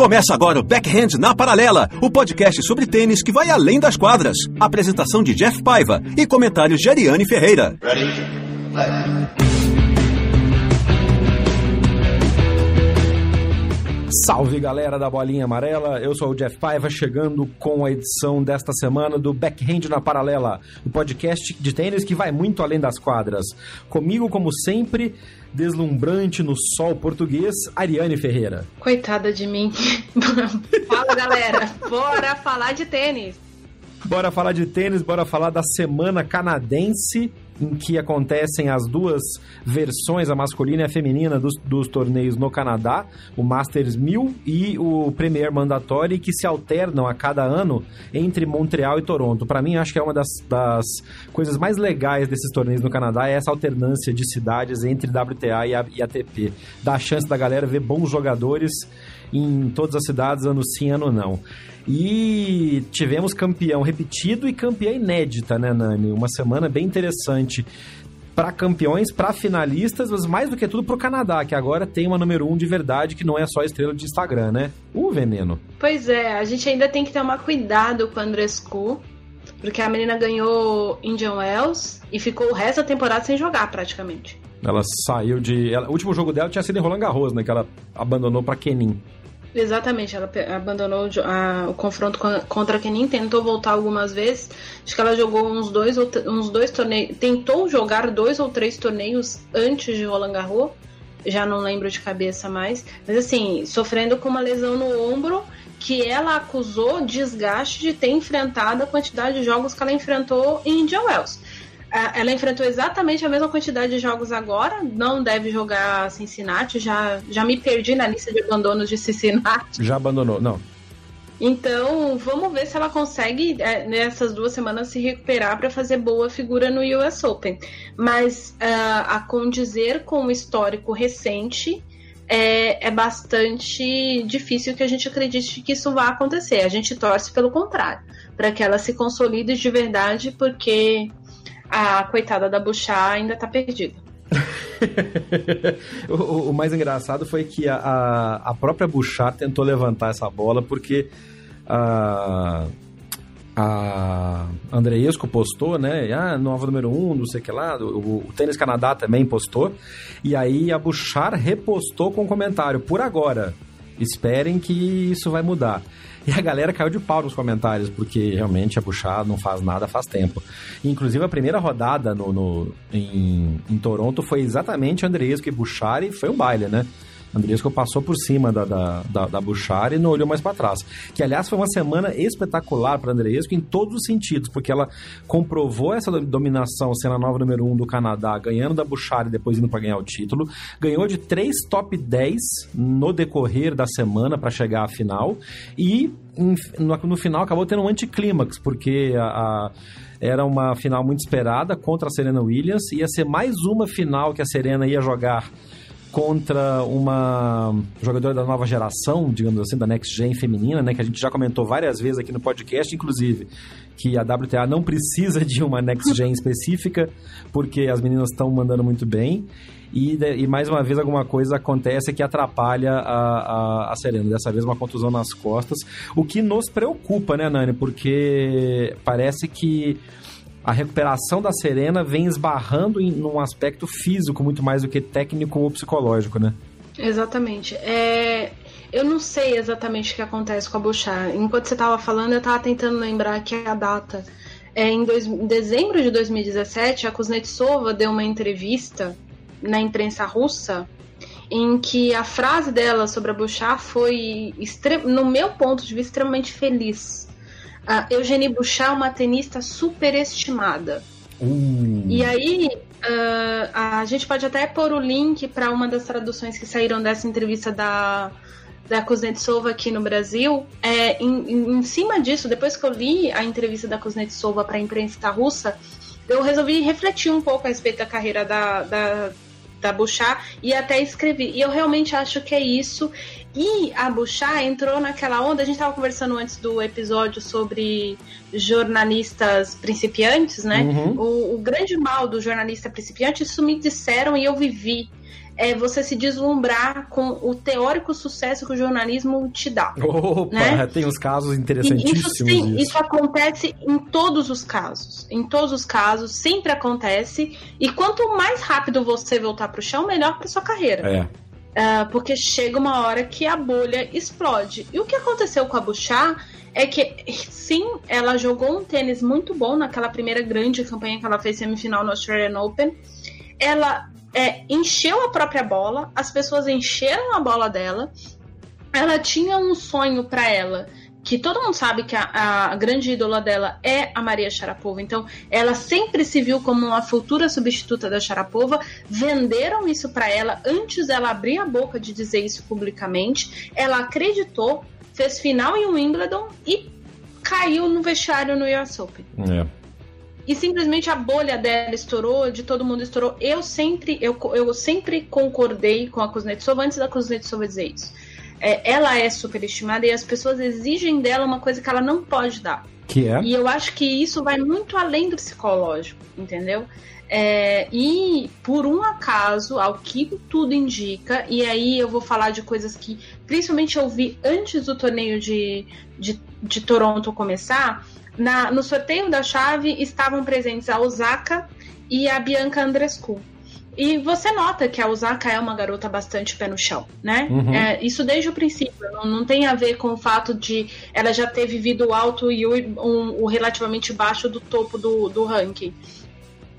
Começa agora o Backhand na Paralela, o podcast sobre tênis que vai além das quadras. Apresentação de Jeff Paiva e comentários de Ariane Ferreira. Ready? Salve galera da Bolinha Amarela, eu sou o Jeff Paiva, chegando com a edição desta semana do Backhand na Paralela, o podcast de tênis que vai muito além das quadras. Comigo, como sempre, deslumbrante no sol português, Ariane Ferreira. Coitada de mim. Fala, galera. Bora falar de tênis. Bora falar de tênis, bora falar da semana canadense em que acontecem as duas versões, a masculina e a feminina, dos, dos torneios no Canadá, o Masters 1000 e o Premier Mandatory, que se alternam a cada ano entre Montreal e Toronto. Para mim, acho que é uma das, das, coisas mais legais desses torneios no Canadá, é essa alternância de cidades entre WTA e, e ATP. Dá a chance da galera ver bons jogadores em todas as cidades, ano sim, ano não. E tivemos campeão repetido e campeã inédita, né, Nani? Uma semana bem interessante para campeões, para finalistas, mas mais do que tudo para o Canadá, que agora tem uma número um de verdade, que não é só estrela de Instagram, né? O veneno. Pois é, a gente ainda tem que tomar cuidado com a Andrescu, porque a menina ganhou Indian Wells e ficou o resto da temporada sem jogar praticamente. Ela saiu de. Ela... O último jogo dela tinha sido em Roland Garros, né? Que ela abandonou para Kenin. Exatamente, ela abandonou a, o confronto contra a Kenin, tentou voltar algumas vezes. Acho que ela jogou uns dois, uns dois torneios. Tentou jogar dois ou três torneios antes de Roland Garros. Já não lembro de cabeça mais. Mas assim, sofrendo com uma lesão no ombro que ela acusou desgaste de ter enfrentado a quantidade de jogos que ela enfrentou em Indian Wells. Ela enfrentou exatamente a mesma quantidade de jogos agora, não deve jogar Cincinnati, já, já me perdi na lista de abandonos de Cincinnati. Já abandonou, não. Então, vamos ver se ela consegue, é, nessas duas semanas, se recuperar para fazer boa figura no US Open. Mas, uh, a condizer com o histórico recente, é, é, bastante difícil que a gente acredite que isso vá acontecer. A gente torce pelo contrário, para que ela se consolide de verdade, porque a coitada da Bouchard ainda tá perdida. o, o, mais engraçado foi que a, a própria Bouchard tentou levantar essa bola porque a, a Andreesco postou, né? Ah, nova número 1, um, não sei o que lá. O, o Tênis Canadá também postou. E aí a Bouchard repostou com um comentário: por agora, esperem que isso vai mudar. E a galera caiu de pau nos comentários, porque realmente a Bouchard não faz nada faz tempo. inclusive, a primeira rodada no, no em, em Toronto foi exatamente Andreesco e Bouchard e foi um baile, né? Andriesco passou por cima da, da, da, da Bouchard e não olhou mais para trás. Que, aliás, foi uma semana espetacular para Andriesco em todos os sentidos, porque ela comprovou essa dominação sendo a nova número 1 um do Canadá, ganhando da Bouchard e depois indo para ganhar o título. Ganhou de três top 10 no decorrer da semana para chegar à final. E no, final acabou tendo um anticlímax, porque a, a era uma final muito esperada contra a Serena Williams. Ia ser mais uma final que a Serena ia jogar contra uma jogadora da nova geração, digamos assim, da Next Gen feminina, né, que a gente já comentou várias vezes aqui no podcast, inclusive, que a WTA não precisa de uma Next Gen específica, porque as meninas estão mandando muito bem. E, e, mais uma vez alguma coisa acontece que atrapalha a, a, a, Serena. Dessa vez uma contusão nas costas. O que nos preocupa, né, Nani? Porque parece que a recuperação da Serena vem esbarrando em um aspecto físico muito mais do que técnico ou psicológico, né? Exatamente. É, eu não sei exatamente o que acontece com a Bouchard. Enquanto você estava falando, eu estava tentando lembrar que a data é em, dois, em dezembro de 2017, a Kuznetsova deu uma entrevista na imprensa russa em que a frase dela sobre a Bouchard foi, no meu ponto de vista, extremamente feliz. A Eugenie Bouchard é uma tenista superestimada. Uh. E aí, uh, a gente pode até pôr o link para uma das traduções que saíram dessa entrevista da, da Kuznetsova aqui no Brasil. É, em, em, em, cima disso, depois que eu li a entrevista da Kuznetsova para a imprensa russa, eu resolvi refletir um pouco a respeito da carreira da, da, da Bouchard e até escrevi. E eu realmente acho que é isso. E a Bouchard entrou naquela onda, a gente estava conversando antes do episódio sobre jornalistas principiantes, né? Uhum. O, o, grande mal do jornalista principiante, isso me disseram e eu vivi é você se deslumbrar com o teórico sucesso que o jornalismo te dá. Opa, né? tem uns casos interessantíssimos. Isso, sim, isso acontece em todos os casos. Em todos os casos, sempre acontece. E quanto mais rápido você voltar para o chão, melhor para sua carreira. É. Uh, porque chega uma hora que a bolha explode. E o que aconteceu com a Bouchard é que, sim, ela jogou um tênis muito bom naquela primeira grande campanha que ela fez semifinal no Australian Open. Ela é, encheu a própria bola, as pessoas encheram a bola dela. Ela tinha um sonho para ela, que todo mundo sabe que a, a, grande ídola dela é a Maria Sharapova. Então, ela sempre se viu como uma futura substituta da Sharapova. Venderam isso para ela antes dela abrir a boca de dizer isso publicamente. Ela acreditou, fez final em Wimbledon e caiu no vestiário no US Open. É e simplesmente a bolha dela estourou, de todo mundo estourou. Eu sempre, eu, eu sempre concordei com a Kuznetsova antes da Kuznetsova dizer isso. É, ela é superestimada e as pessoas exigem dela uma coisa que ela não pode dar. Que é? E eu acho que isso vai muito além do psicológico, entendeu? É, e por um acaso, ao que tudo indica, e aí eu vou falar de coisas que principalmente eu vi antes do torneio de, de, de Toronto começar, na, no sorteio da chave estavam presentes a Osaka e a Bianca Andrescu. E você nota que a Osaka é uma garota bastante pé no chão, né? Uhum. É, isso desde o princípio. Não, não, tem a ver com o fato de ela já ter vivido alto e o, um, o relativamente baixo do topo do, do ranking.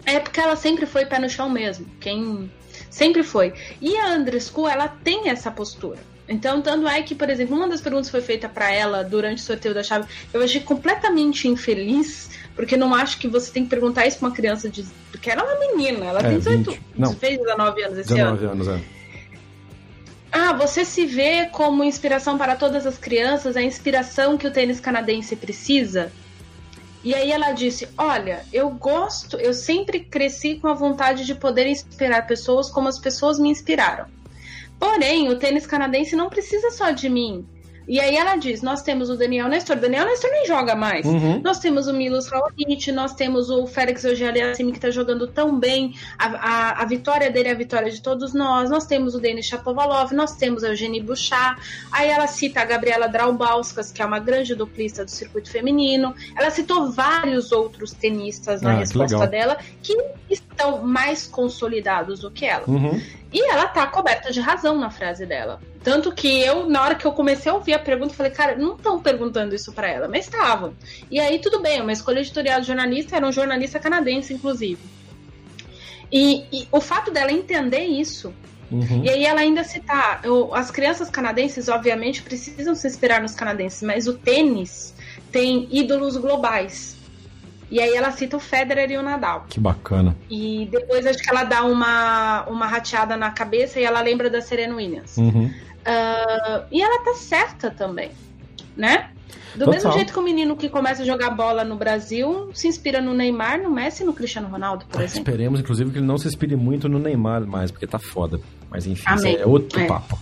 É porque ela sempre foi pé no chão mesmo. Quem sempre foi. E a Andrescu, ela tem essa postura. Então, tanto é que, por exemplo, uma das perguntas foi feita para ela durante o sorteio da chave, eu achei completamente infeliz, porque não acho que você tem que perguntar isso pra uma criança de. Porque ela é uma menina, ela é, tem 18. 20. Não. Fez 19 anos esse 19 ano. 19 anos, é. Ah, você se vê como inspiração para todas as crianças, a inspiração que o tênis canadense precisa? E aí ela disse: Olha, eu gosto, eu sempre cresci com a vontade de poder inspirar pessoas como as pessoas me inspiraram. Porém, o tênis canadense não precisa só de mim. E aí ela diz: nós temos o Daniel Nestor. Daniel Nestor nem joga mais. Uhum. Nós temos o Milos Raonic, nós temos o Félix Auger-Aliassime que está jogando tão bem. A, a, a, vitória dele é a vitória de todos nós. Nós temos o Denis Shapovalov, nós temos a Eugenie Bouchard. Aí ela cita a Gabriela Draubauskas, que é uma grande duplista do circuito feminino. Ela citou vários outros tenistas na ah, resposta que dela que estão mais consolidados do que ela. Uhum. E ela tá coberta de razão na frase dela. Tanto que eu, na hora que eu comecei a ouvir a pergunta, falei, cara, não estão perguntando isso para ela, mas estavam. E aí, tudo bem, uma escolha editorial de jornalista era um jornalista canadense, inclusive. E, e o fato dela entender isso, uhum. e aí ela ainda citar, as crianças canadenses, obviamente, precisam se inspirar nos canadenses, mas o tênis tem ídolos globais. E aí ela cita o Federer e o Nadal. Que bacana. E depois acho que ela dá uma, uma rateada na cabeça e ela lembra da Serena Williams. Uhum. Uh, e ela tá certa também, né? Do Total. mesmo jeito que o menino que começa a jogar bola no Brasil se inspira no Neymar, no Messi e no Cristiano Ronaldo, por ah, exemplo. Esperemos, inclusive, que ele não se inspire muito no Neymar mais, porque tá foda. Mas enfim, é outro é. papo.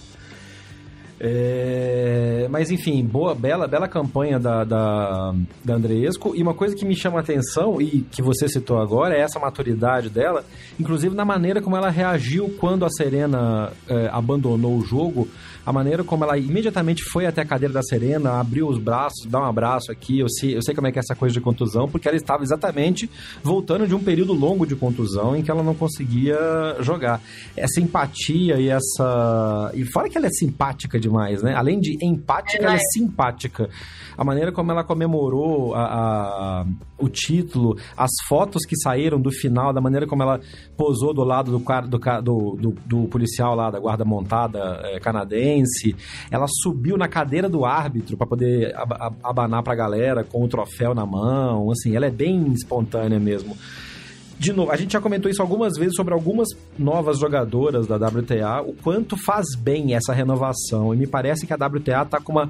É, mas enfim, boa, bela, bela campanha da, da, da Andreesco. E uma coisa que me chama a atenção, e que você citou agora, é essa maturidade dela, inclusive na maneira como ela reagiu quando a Serena é, abandonou o jogo a maneira como ela imediatamente foi até a cadeira da Serena, abriu os braços, dá um abraço aqui. Eu sei, eu sei como é que é essa coisa de contusão, porque ela estava exatamente voltando de um período longo de contusão em que ela não conseguia jogar. Essa empatia e essa. E fora que ela é simpática demais, né? Além de empática, ela é, é simpática. A maneira como ela comemorou a, a, o título, as fotos que saíram do final, da maneira como ela posou do lado do, do, do, do, do policial lá da guarda montada é, canadense ela subiu na cadeira do árbitro para poder abanar pra galera com o troféu na mão. Assim, ela é bem espontânea mesmo. de novo, a gente já comentou isso algumas vezes sobre algumas novas jogadoras da WTA, o quanto faz bem essa renovação. E me parece que a WTA está com uma,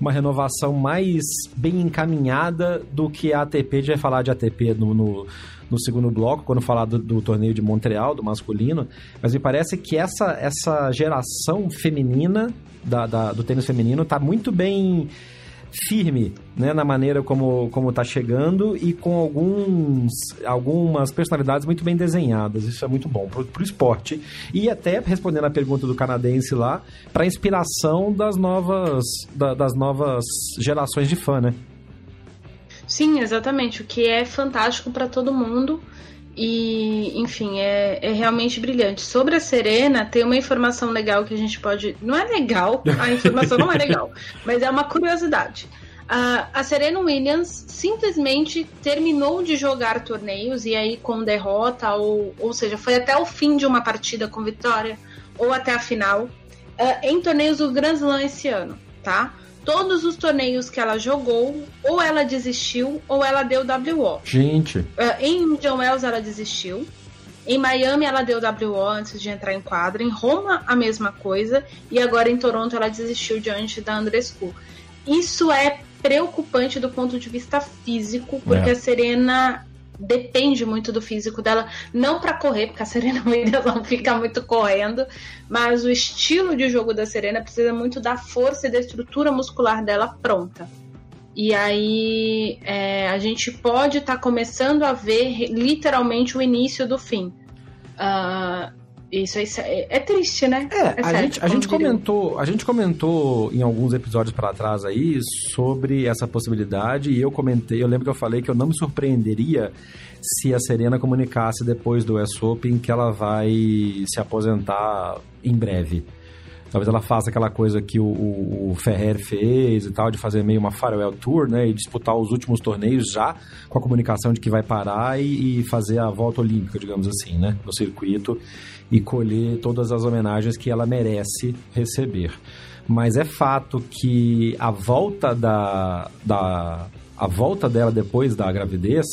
uma renovação mais bem encaminhada do que a ATP. A gente vai falar de ATP no, no, no segundo bloco, quando falar do, do, torneio de Montreal, do masculino. Mas me parece que essa, essa geração feminina, da, da do tênis feminino, está muito bem firme né, na maneira como, como tá chegando e com alguns, algumas personalidades muito bem desenhadas. Isso é muito bom pro, pro esporte. E até, respondendo a pergunta do canadense lá, para inspiração das novas, da, das novas gerações de fã, né? Sim, exatamente. O que é fantástico para todo mundo. E, enfim, é, é realmente brilhante. Sobre a Serena, tem uma informação legal que a gente pode. Não é legal, a informação não é legal, mas é uma curiosidade. Uh, a Serena Williams simplesmente terminou de jogar torneios e aí com derrota, ou, ou seja, foi até o fim de uma partida com vitória, ou até a final, uh, em torneios do Grand Slam esse ano, tá? Todos os torneios que ela jogou, ou ela desistiu, ou ela deu WO. Gente. Uh, em Indian Wells ela desistiu. Em Miami ela deu WO antes de entrar em quadra. Em Roma a mesma coisa. E agora em Toronto ela desistiu diante da Andrescu. Isso é preocupante do ponto de vista físico, porque é. a Serena depende muito do físico dela, não para correr, porque a Serena Williams não fica muito correndo, mas o estilo de jogo da Serena precisa muito da força e da estrutura muscular dela pronta. E aí é, a gente pode estar tá começando a ver literalmente o início do fim. Uh, isso é, é, triste, né? É, é a, gente, a gente comentou, a gente comentou em alguns episódios para trás aí sobre essa possibilidade e eu comentei, eu lembro que eu falei que eu não me surpreenderia se a Serena comunicasse depois do US Open que ela vai se aposentar em breve. Talvez ela faça aquela coisa que o, o, o, Ferrer fez e tal, de fazer meio uma farewell tour, né? E disputar os últimos torneios já com a comunicação de que vai parar e, e fazer a volta olímpica, digamos assim, né? No circuito e colher todas as homenagens que ela merece receber. Mas é fato que a volta da, da a volta dela depois da gravidez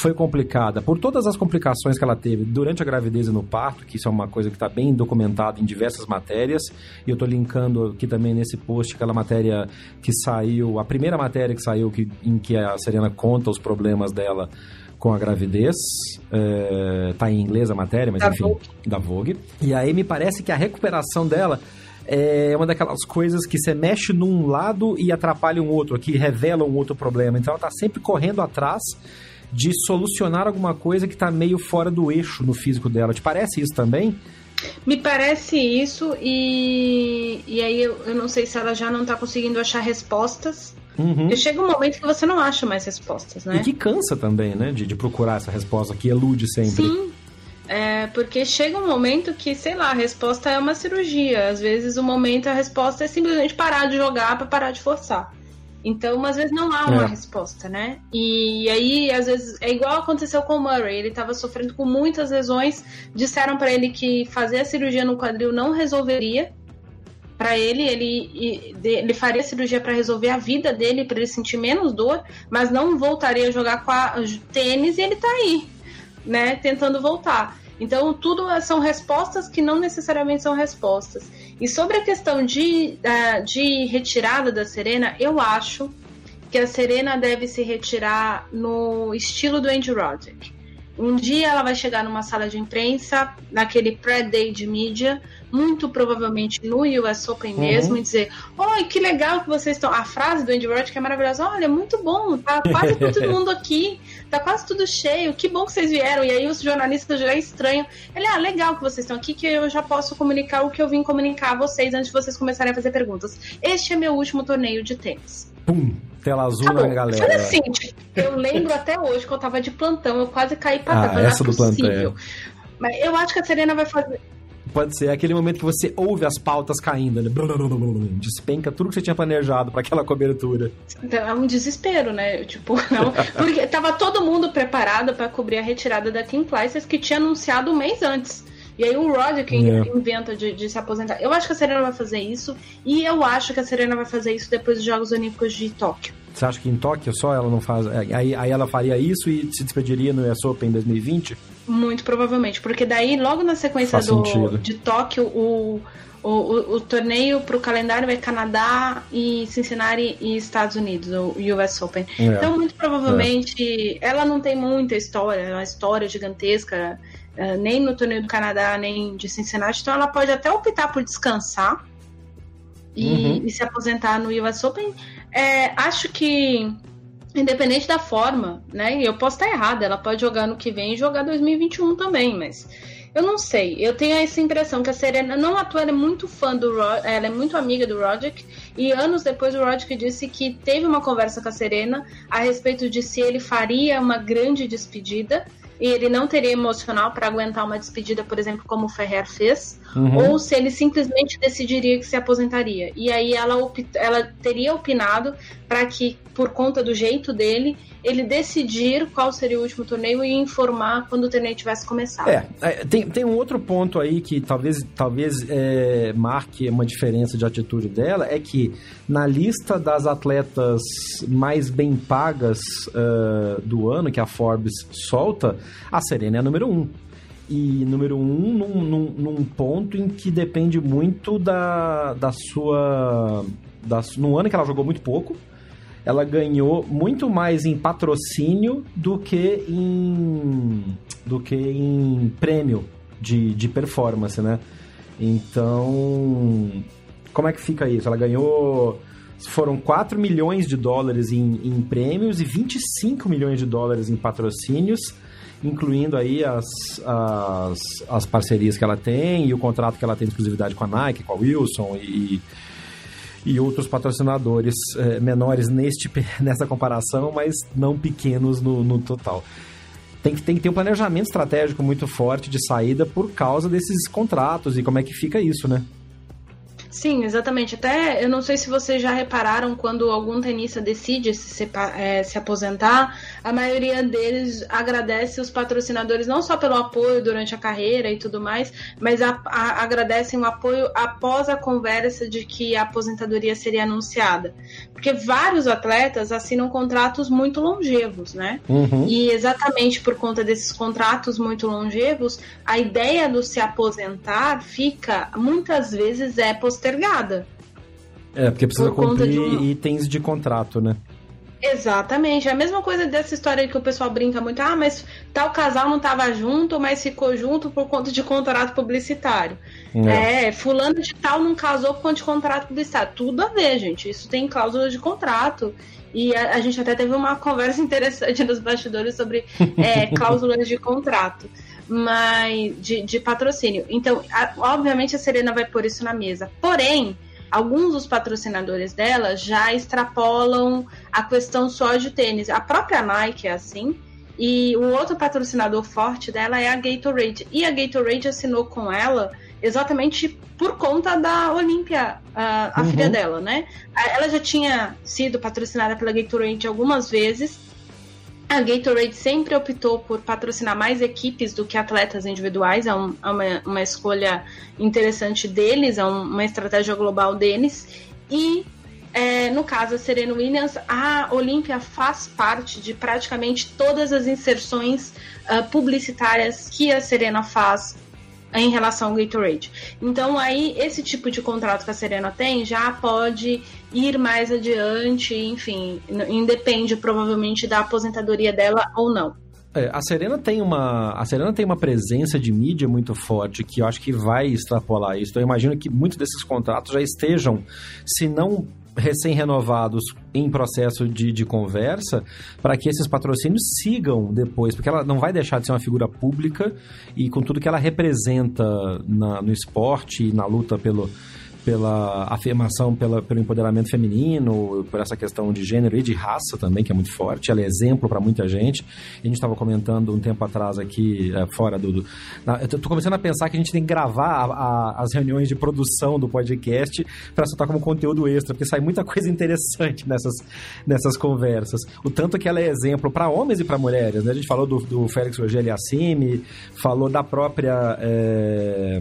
foi complicada por todas as complicações que ela teve durante a gravidez e no parto, que isso é uma coisa que está bem documentada em diversas matérias, e eu estou linkando aqui também nesse post aquela matéria que saiu, a primeira matéria que saiu que, em que a Serena conta os problemas dela com a gravidez. É, tá em inglês a matéria, mas da enfim, Vogue. da Vogue. E aí me parece que a recuperação dela é uma daquelas coisas que você mexe num lado e atrapalha um outro, que revela um outro problema. Então ela tá sempre correndo atrás de solucionar alguma coisa que tá meio fora do eixo no físico dela. Te parece isso também? Me parece isso, e, e aí eu, eu não sei se ela já não tá conseguindo achar respostas Uhum. E chega um momento que você não acha mais respostas, né? E que cansa também, né? De, de procurar essa resposta que elude sempre. Sim. É, porque chega um momento que, sei lá, a resposta é uma cirurgia. Às vezes o momento, a resposta é simplesmente parar de jogar para parar de forçar. Então, às vezes não há uma é. resposta, né? E aí, às vezes, é igual aconteceu com o Murray. Ele estava sofrendo com muitas lesões. Disseram para ele que fazer a cirurgia no quadril não resolveria para ele, ele, ele faria cirurgia para resolver a vida dele, para ele sentir menos dor, mas não voltaria a jogar com a tênis e ele tá aí, né, tentando voltar. Então, tudo são respostas que não necessariamente são respostas. E sobre a questão de, de retirada da Serena, eu acho que a Serena deve se retirar no estilo do Andy Roddick. Um dia ela vai chegar numa sala de imprensa, naquele pré-day de mídia, muito provavelmente no US Open uhum. mesmo, e dizer: Oi, que legal que vocês estão. A frase do Andy Roddick é maravilhosa: Olha, muito bom, tá quase todo mundo aqui, tá quase tudo cheio, que bom que vocês vieram. E aí os jornalistas já estranham. Ele, ah, legal que vocês estão aqui, que eu já posso comunicar o que eu vim comunicar a vocês antes de vocês começarem a fazer perguntas. Este é meu último torneio de tênis. Pum, tela azul tá na galera. Olha assim, eu lembro até hoje que eu tava de plantão, eu quase caí pra trás. Ah, essa do plantão. É. Mas eu acho que a Serena vai fazer. Pode ser aquele momento que você ouve as pautas caindo, né? despenca tudo que você tinha planejado para aquela cobertura. Então, é um desespero, né? Tipo, não, porque tava todo mundo preparado para cobrir a retirada da Kim Clijsters que tinha anunciado um mês antes. E aí o Roger que é. inventa de, de, se aposentar. Eu acho que a Serena vai fazer isso e eu acho que a Serena vai fazer isso depois dos Jogos Olímpicos de Tóquio. Você acha que em Tóquio só ela não faz. Aí, aí ela faria isso e se despediria no US Open em 2020? Muito provavelmente, porque daí logo na sequência do, de Tóquio, o, o, o, o torneio para o calendário é Canadá e Cincinnati e Estados Unidos, o US Open. É. Então, muito provavelmente, é. ela não tem muita história, é uma história gigantesca, uh, nem no torneio do Canadá, nem de Cincinnati. Então, ela pode até optar por descansar e, uhum. e se aposentar no US Open. É, acho que independente da forma, né? Eu posso estar errada, ela pode jogar no que vem e jogar 2021 também, mas eu não sei. Eu tenho essa impressão que a Serena, não à toa, ela é muito fã do Rod, ela é muito amiga do Roderick, e anos depois o Roderick disse que teve uma conversa com a Serena a respeito de se ele faria uma grande despedida e ele não teria emocional para aguentar uma despedida, por exemplo, como o Ferrer fez, uhum. ou se ele simplesmente decidiria que se aposentaria. E aí ela, ela teria opinado para que, por conta do jeito dele, ele decidir qual seria o último torneio e informar quando o torneio tivesse começado. É, é tem, tem um outro ponto aí que talvez, talvez é, marque uma diferença de atitude dela, é que na lista das atletas mais bem pagas uh, do ano, que a Forbes solta, a Serena é a número um e número um num, num, num, ponto em que depende muito da, da sua. Da, no ano que ela jogou muito pouco, ela ganhou muito mais em patrocínio do que em. do que em prêmio de, de performance, né? Então. Como é que fica isso? Ela ganhou foram 4 milhões de dólares em, em, prêmios e 25 milhões de dólares em patrocínios incluindo aí as, as, as parcerias que ela tem e o contrato que ela tem de exclusividade com a Nike, com a Wilson e, e outros patrocinadores é, menores neste, nessa comparação, mas não pequenos no, no total. Tem que, tem que ter um planejamento estratégico muito forte de saída por causa desses contratos e como é que fica isso, né? Sim, exatamente. Até eu não sei se vocês já repararam quando algum tenista decide se, é, se aposentar, a maioria deles agradece os patrocinadores não só pelo apoio durante a carreira e tudo mais, mas a, a, agradecem o apoio após a conversa de que a aposentadoria seria anunciada. Porque vários atletas assinam contratos muito longevos, né? Uhum. E exatamente por conta desses contratos muito longevos, a ideia do se aposentar fica muitas vezes é postergada. É, porque precisa por cumprir de um... itens de contrato, né? Exatamente. É a mesma coisa dessa história que o pessoal brinca muito. Ah, mas tal casal não estava junto, mas ficou junto por conta de contrato publicitário. É. é, fulano de tal não casou por conta de contrato publicitário. Tudo a ver, gente. Isso tem cláusula de contrato. E a, a gente até teve uma conversa interessante nos bastidores sobre é, cláusulas de contrato mas de, de patrocínio. Então, a, obviamente a Serena vai pôr isso na mesa. Porém, alguns dos patrocinadores dela já extrapolam a questão só de tênis. A própria Nike é assim. E o outro patrocinador forte dela é a Gatorade. E a Gatorade assinou com ela exatamente por conta da Olímpia, a, a uhum. filha dela, né? Ela já tinha sido patrocinada pela Gatorade algumas vezes a Gatorade sempre optou por patrocinar mais equipes do que atletas individuais, é, um, é uma, uma, escolha interessante deles, é um, uma estratégia global deles. E é, no caso da Serena Williams, a Olímpia faz parte de praticamente todas as inserções uh, publicitárias que a Serena faz em relação ao Gatorade. Então aí esse tipo de contrato que a Serena tem já pode ir mais adiante, enfim, independe provavelmente da aposentadoria dela ou não. É, a Serena tem uma a Serena tem uma presença de mídia muito forte que eu acho que vai extrapolar isso. Então eu imagino que muitos desses contratos já estejam, se não recém-renovados em processo de, de conversa para que esses patrocínios sigam depois, porque ela não vai deixar de ser uma figura pública e com tudo que ela representa na, no esporte e na luta pelo, pela afirmação, pela, pelo empoderamento feminino, por essa questão de gênero e de raça também, que é muito forte. Ela é exemplo para muita gente. a gente estava comentando um tempo atrás aqui, é, fora do. do na, eu tô começando a pensar que a gente tem que gravar a, a, as reuniões de produção do podcast para soltar como conteúdo extra, porque sai muita coisa interessante nessas, nessas conversas. O tanto que ela é exemplo para homens e para mulheres. Né? A gente falou do, do Félix Rogério Assimi, falou da própria. É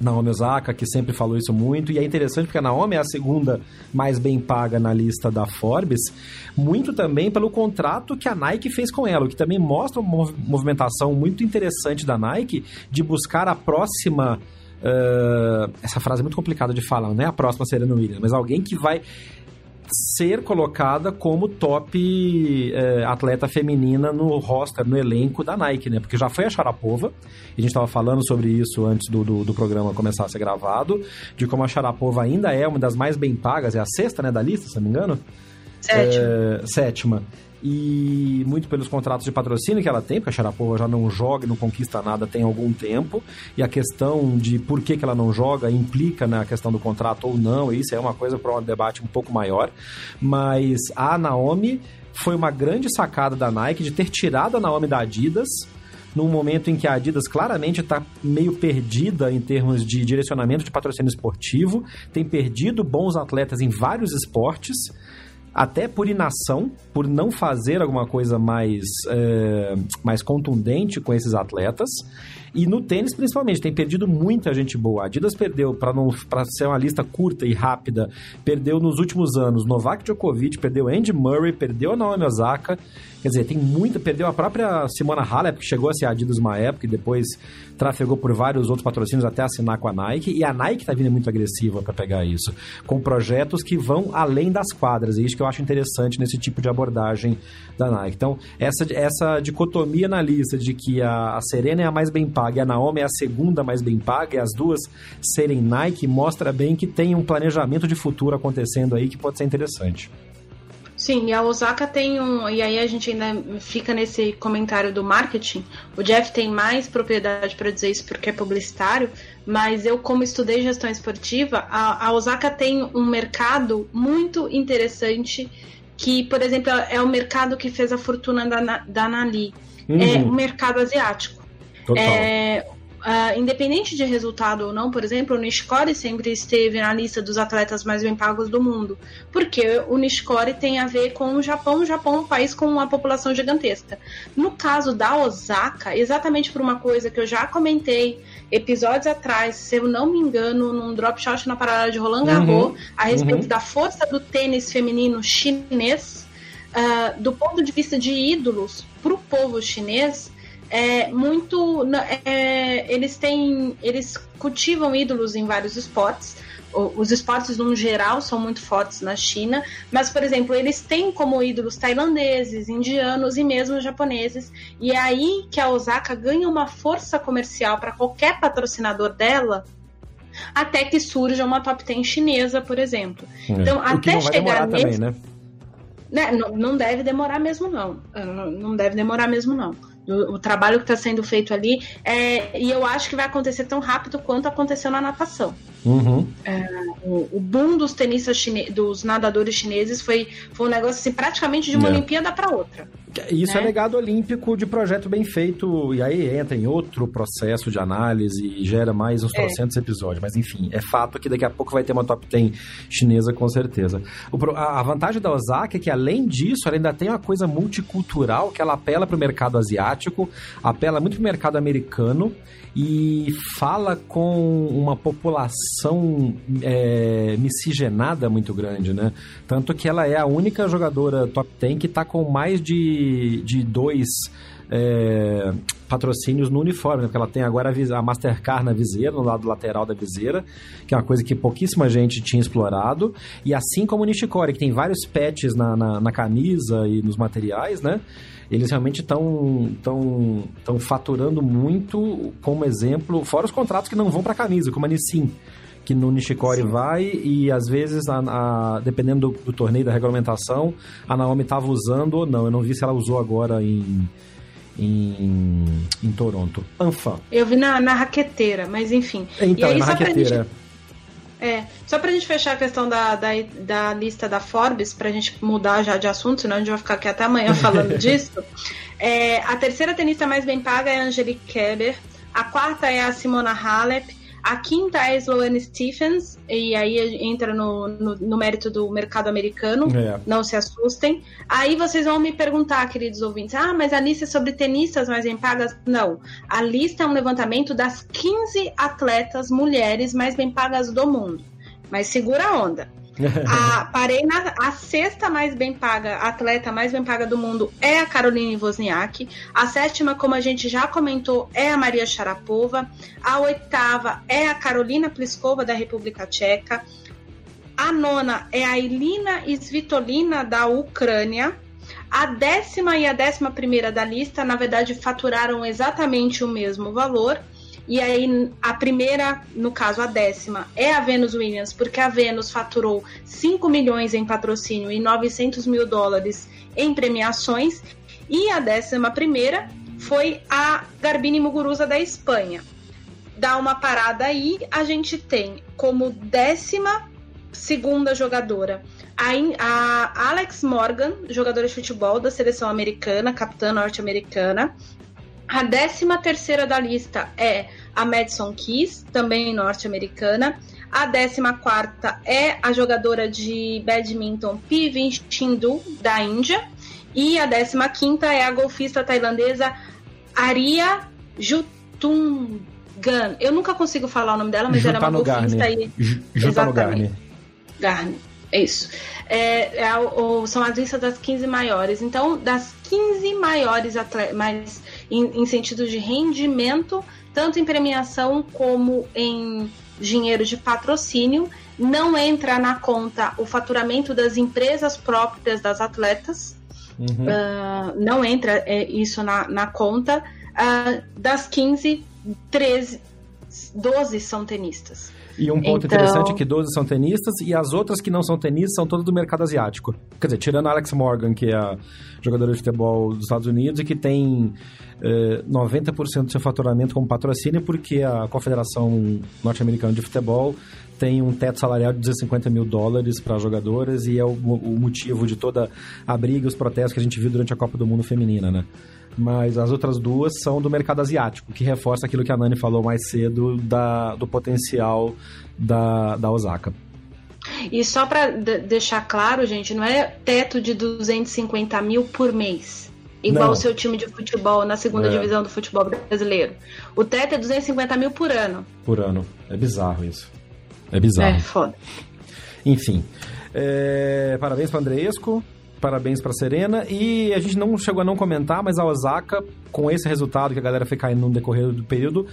Naomi Osaka, que sempre falou isso muito, e é interessante porque a Naomi é a segunda mais bem paga na lista da Forbes, muito também pelo contrato que a Nike fez com ela, o que também mostra uma movimentação muito interessante da Nike de buscar a próxima. Uh, essa frase é muito complicada de falar, não é a próxima Serena Williams, mas alguém que vai ser colocada como top é, atleta feminina no roster, no elenco da Nike, né? Porque já foi a Sharapova, e a gente estava falando sobre isso antes do, do, do, programa começar a ser gravado, de como a Sharapova ainda é uma das mais bem pagas, é a sexta, né, da lista, se não me engano? Sétima. É, sétima e muito pelos contratos de patrocínio que ela tem, porque a Sharapova já não joga e não conquista nada tem algum tempo, e a questão de por que, que ela não joga implica na questão do contrato ou não, isso é uma coisa para um debate um pouco maior, mas a Naomi foi uma grande sacada da Nike de ter tirado a Naomi da Adidas, num momento em que a Adidas claramente está meio perdida em termos de direcionamento de patrocínio esportivo, tem perdido bons atletas em vários esportes, até por inação, por não fazer alguma coisa mais, é, mais contundente com esses atletas. E no tênis, principalmente, tem perdido muita gente boa. A Adidas perdeu, para ser uma lista curta e rápida, perdeu nos últimos anos Novak Djokovic, perdeu Andy Murray, perdeu a Naomi Osaka. Quer dizer, tem muita. Perdeu a própria Simona Halep, que chegou a ser Adidas uma época e depois trafegou por vários outros patrocínios até assinar com a Nike. E a Nike está vindo muito agressiva para pegar isso, com projetos que vão além das quadras. E isso que eu acho interessante nesse tipo de abordagem da Nike. Então, essa, essa dicotomia na lista de que a, a Serena é a mais bem paga e a Naomi é a segunda mais bem paga, e as duas serem Nike, mostra bem que tem um planejamento de futuro acontecendo aí que pode ser interessante. Sim, e a Osaka tem um. E aí a gente ainda fica nesse comentário do marketing. O Jeff tem mais propriedade para dizer isso porque é publicitário, mas eu, como estudei gestão esportiva, a, a Osaka tem um mercado muito interessante que, por exemplo, é o mercado que fez a fortuna da, da Nali. Uhum. É o mercado asiático. Total. É, Uh, independente de resultado ou não, por exemplo, o Nishikori sempre esteve na lista dos atletas mais bem pagos do mundo. Porque o Nishikori tem a ver com o Japão, o Japão é um país com uma população gigantesca. No caso da Osaka, exatamente por uma coisa que eu já comentei episódios atrás, se eu não me engano, num drop shot na parada de Roland Garros, uhum, a respeito uhum. da força do tênis feminino chinês, uh, do ponto de vista de ídolos para o povo chinês, é muito. É, eles têm. Eles cultivam ídolos em vários esportes. Os esportes, no geral, são muito fortes na China, mas, por exemplo, eles têm como ídolos tailandeses, indianos e mesmo japoneses. E é aí que a Osaka ganha uma força comercial para qualquer patrocinador dela, até que surja uma top 10 chinesa, por exemplo. É. Então, até chegar nesse. Também, né? Né, não, não deve demorar mesmo, não. Não deve demorar mesmo, não o, o trabalho que está sendo feito ali. É, e eu acho que vai acontecer tão rápido quanto aconteceu na natação. Uhum. É, o, o, boom dos tenistas chine, dos nadadores chineses foi, foi um negócio assim, praticamente de uma é. Olimpíada para outra. Isso é. é legado olímpico de projeto bem feito, e aí entra em outro processo de análise e gera mais uns é. trocentos episódios. Mas enfim, é fato que daqui a pouco vai ter uma top 10 chinesa com certeza. O, a vantagem da Osaka é que, além disso, ela ainda tem uma coisa multicultural que ela apela para o mercado asiático, apela muito para o mercado americano e fala com uma população é, miscigenada muito grande, né? Tanto que ela é a única jogadora top 10 que está com mais de, de dois é, patrocínios no uniforme, né? porque ela tem agora a, a Mastercard na viseira, no lado lateral da viseira, que é uma coisa que pouquíssima gente tinha explorado, e assim como o Nishikori, que tem vários patches na, na, na camisa e nos materiais, né? eles realmente estão tão, tão faturando muito como exemplo, fora os contratos que não vão para a camisa, como a Nissin, que no Nishikori Sim. vai e às vezes, a, a dependendo do, do, torneio, da regulamentação, a Naomi estava usando ou não. Eu não vi se ela usou agora em, em, em Toronto. Anfã. Eu vi na, na raqueteira, mas enfim. Então, e aí, na raqueteira. É, só pra gente fechar a questão da, da, da lista da Forbes, pra gente mudar já de assunto, senão a gente vai ficar aqui até amanhã falando disso. É, a terceira tenista mais bem paga é a Angelique Kerber, a quarta é a Simona Halep, A quinta é Sloane Stephens, e aí entra no, no, no mérito do mercado americano. É. Não se assustem. Aí vocês vão me perguntar, queridos ouvintes, ah, mas a lista é sobre tenistas mais bem pagas? Não. A lista é um levantamento das 15 atletas mulheres mais bem pagas do mundo. Mas segura a onda. A, parei na a sexta mais bem paga, atleta mais bem paga do mundo é a Caroline Wozniak. A sétima, como a gente já comentou, é a Maria Sharapova. A oitava é a Carolina Pliskova, da República Tcheca. A nona é a Ilina Svitolina, da Ucrânia. A décima e a décima primeira da lista, na verdade, faturaram exatamente o mesmo valor. E aí, a primeira, no caso, a décima, é a Venus Williams, porque a Venus faturou 5 milhões em patrocínio e 900 mil dólares em premiações. E a décima primeira foi a Garbine Muguruza da Espanha. Dá uma parada aí, a gente tem como décima segunda jogadora a Alex Morgan, jogadora de futebol da seleção americana, capitã norte-americana, a décima terceira da lista é a Madison Keys, também norte-americana. A décima quarta é a jogadora de badminton Pivi Chindu, da Índia. E a décima quinta é a golfista tailandesa Aria Jutungan. Eu nunca consigo falar o nome dela, mas ela é uma golfista aí. Exatamente. Garni. É isso. É, é, o, são as listas das 15 maiores. Então, das 15 maiores mais em, em sentido de rendimento, tanto em premiação como em dinheiro de patrocínio. Não entra na conta o faturamento das empresas próprias das atletas. Uhum. Uh, não entra é, isso na, na conta. Uh, das 15, 13, 12 são tenistas. E um ponto então... interessante é que 12 são tenistas e as outras que não são tenistas são todas do mercado asiático. Quer dizer, tirando a Alex Morgan, que é a jogadora de futebol dos Estados Unidos e que tem eh, 90% do seu faturamento como patrocínio, porque a Confederação Norte-Americana de Futebol tem um teto salarial de 250 mil dólares para jogadoras e é o, o motivo de toda a briga e os protestos que a gente viu durante a Copa do Mundo Feminina, né? Mas as outras duas são do mercado asiático, que reforça aquilo que a Nani falou mais cedo da, do potencial da, da Osaka. E só para deixar claro, gente, não é teto de 250 mil por mês. Igual não. o seu time de futebol na segunda é. divisão do futebol brasileiro. O teto é 250 mil por ano. Por ano. É bizarro isso. É bizarro. É, foda. Enfim. É, parabéns para Andreesco. Parabéns para Serena. E a gente não chegou a não comentar, mas a Osaka, com esse resultado que a galera foi caindo no decorrer do período,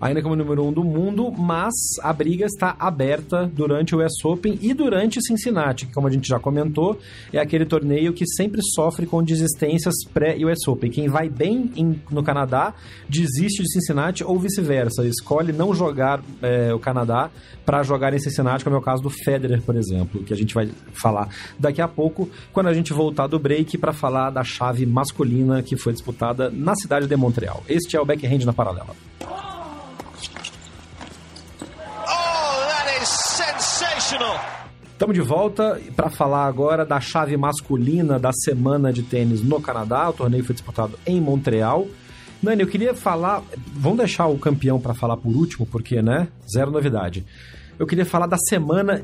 ainda como número um do mundo, mas a briga está aberta durante o US Open e durante Cincinnati, que como a gente já comentou, é aquele torneio que sempre sofre com desistências pré-US Open. Quem vai bem em, no Canadá desiste de Cincinnati ou vice-versa, escolhe não jogar é, o Canadá para jogar em Cincinnati, como é o caso do Federer, por exemplo, que a gente vai falar daqui a pouco, quando a gente voltar do break para falar da chave masculina que foi disputada na cidade de Montreal. Este é o Backhand na Paralela. Estamos de volta para falar agora da chave masculina da semana de tênis no Canadá. O torneio foi disputado em Montreal. Nani, eu queria falar. Vamos deixar o campeão para falar por último, porque, né? Zero novidade. Eu queria falar da semana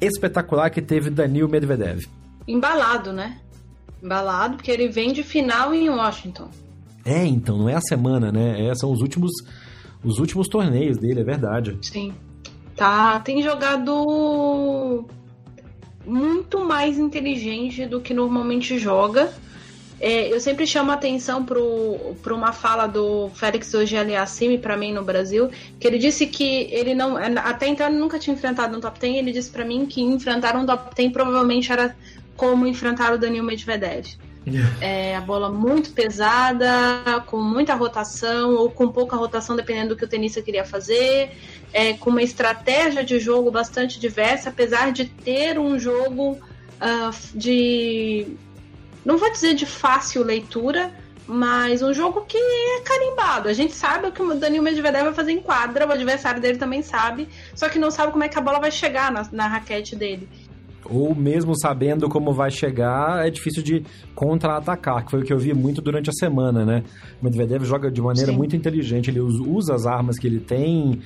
espetacular que teve Danil Medvedev. Embalado, né? Embalado, porque ele vem de final em Washington. É, então, não é a semana, né? É, são os últimos, os últimos torneios dele, é verdade. Sim. Tá, tem jogado muito mais inteligente do que normalmente joga. É, eu sempre chamo a atenção para uma fala do Félix hoje Aliassime para mim no Brasil, que ele disse que ele não. Até então ele nunca tinha enfrentado um top 10, ele disse para mim que enfrentar um top 10 provavelmente era como enfrentar o Daniel Medvedev. É, a bola muito pesada, com muita rotação ou com pouca rotação, dependendo do que o tenista queria fazer, é, com uma estratégia de jogo bastante diversa, apesar de ter um jogo uh, de. Não vou dizer de fácil leitura, mas um jogo que é carimbado. A gente sabe o que o Daniel Medvedev vai fazer em quadra, o adversário dele também sabe, só que não sabe como é que a bola vai chegar na, na raquete dele ou mesmo sabendo como vai chegar, é difícil de contra-atacar, que foi o que eu vi muito durante a semana, né? O Medvedev joga de maneira Sim. muito inteligente, ele usa as armas que ele tem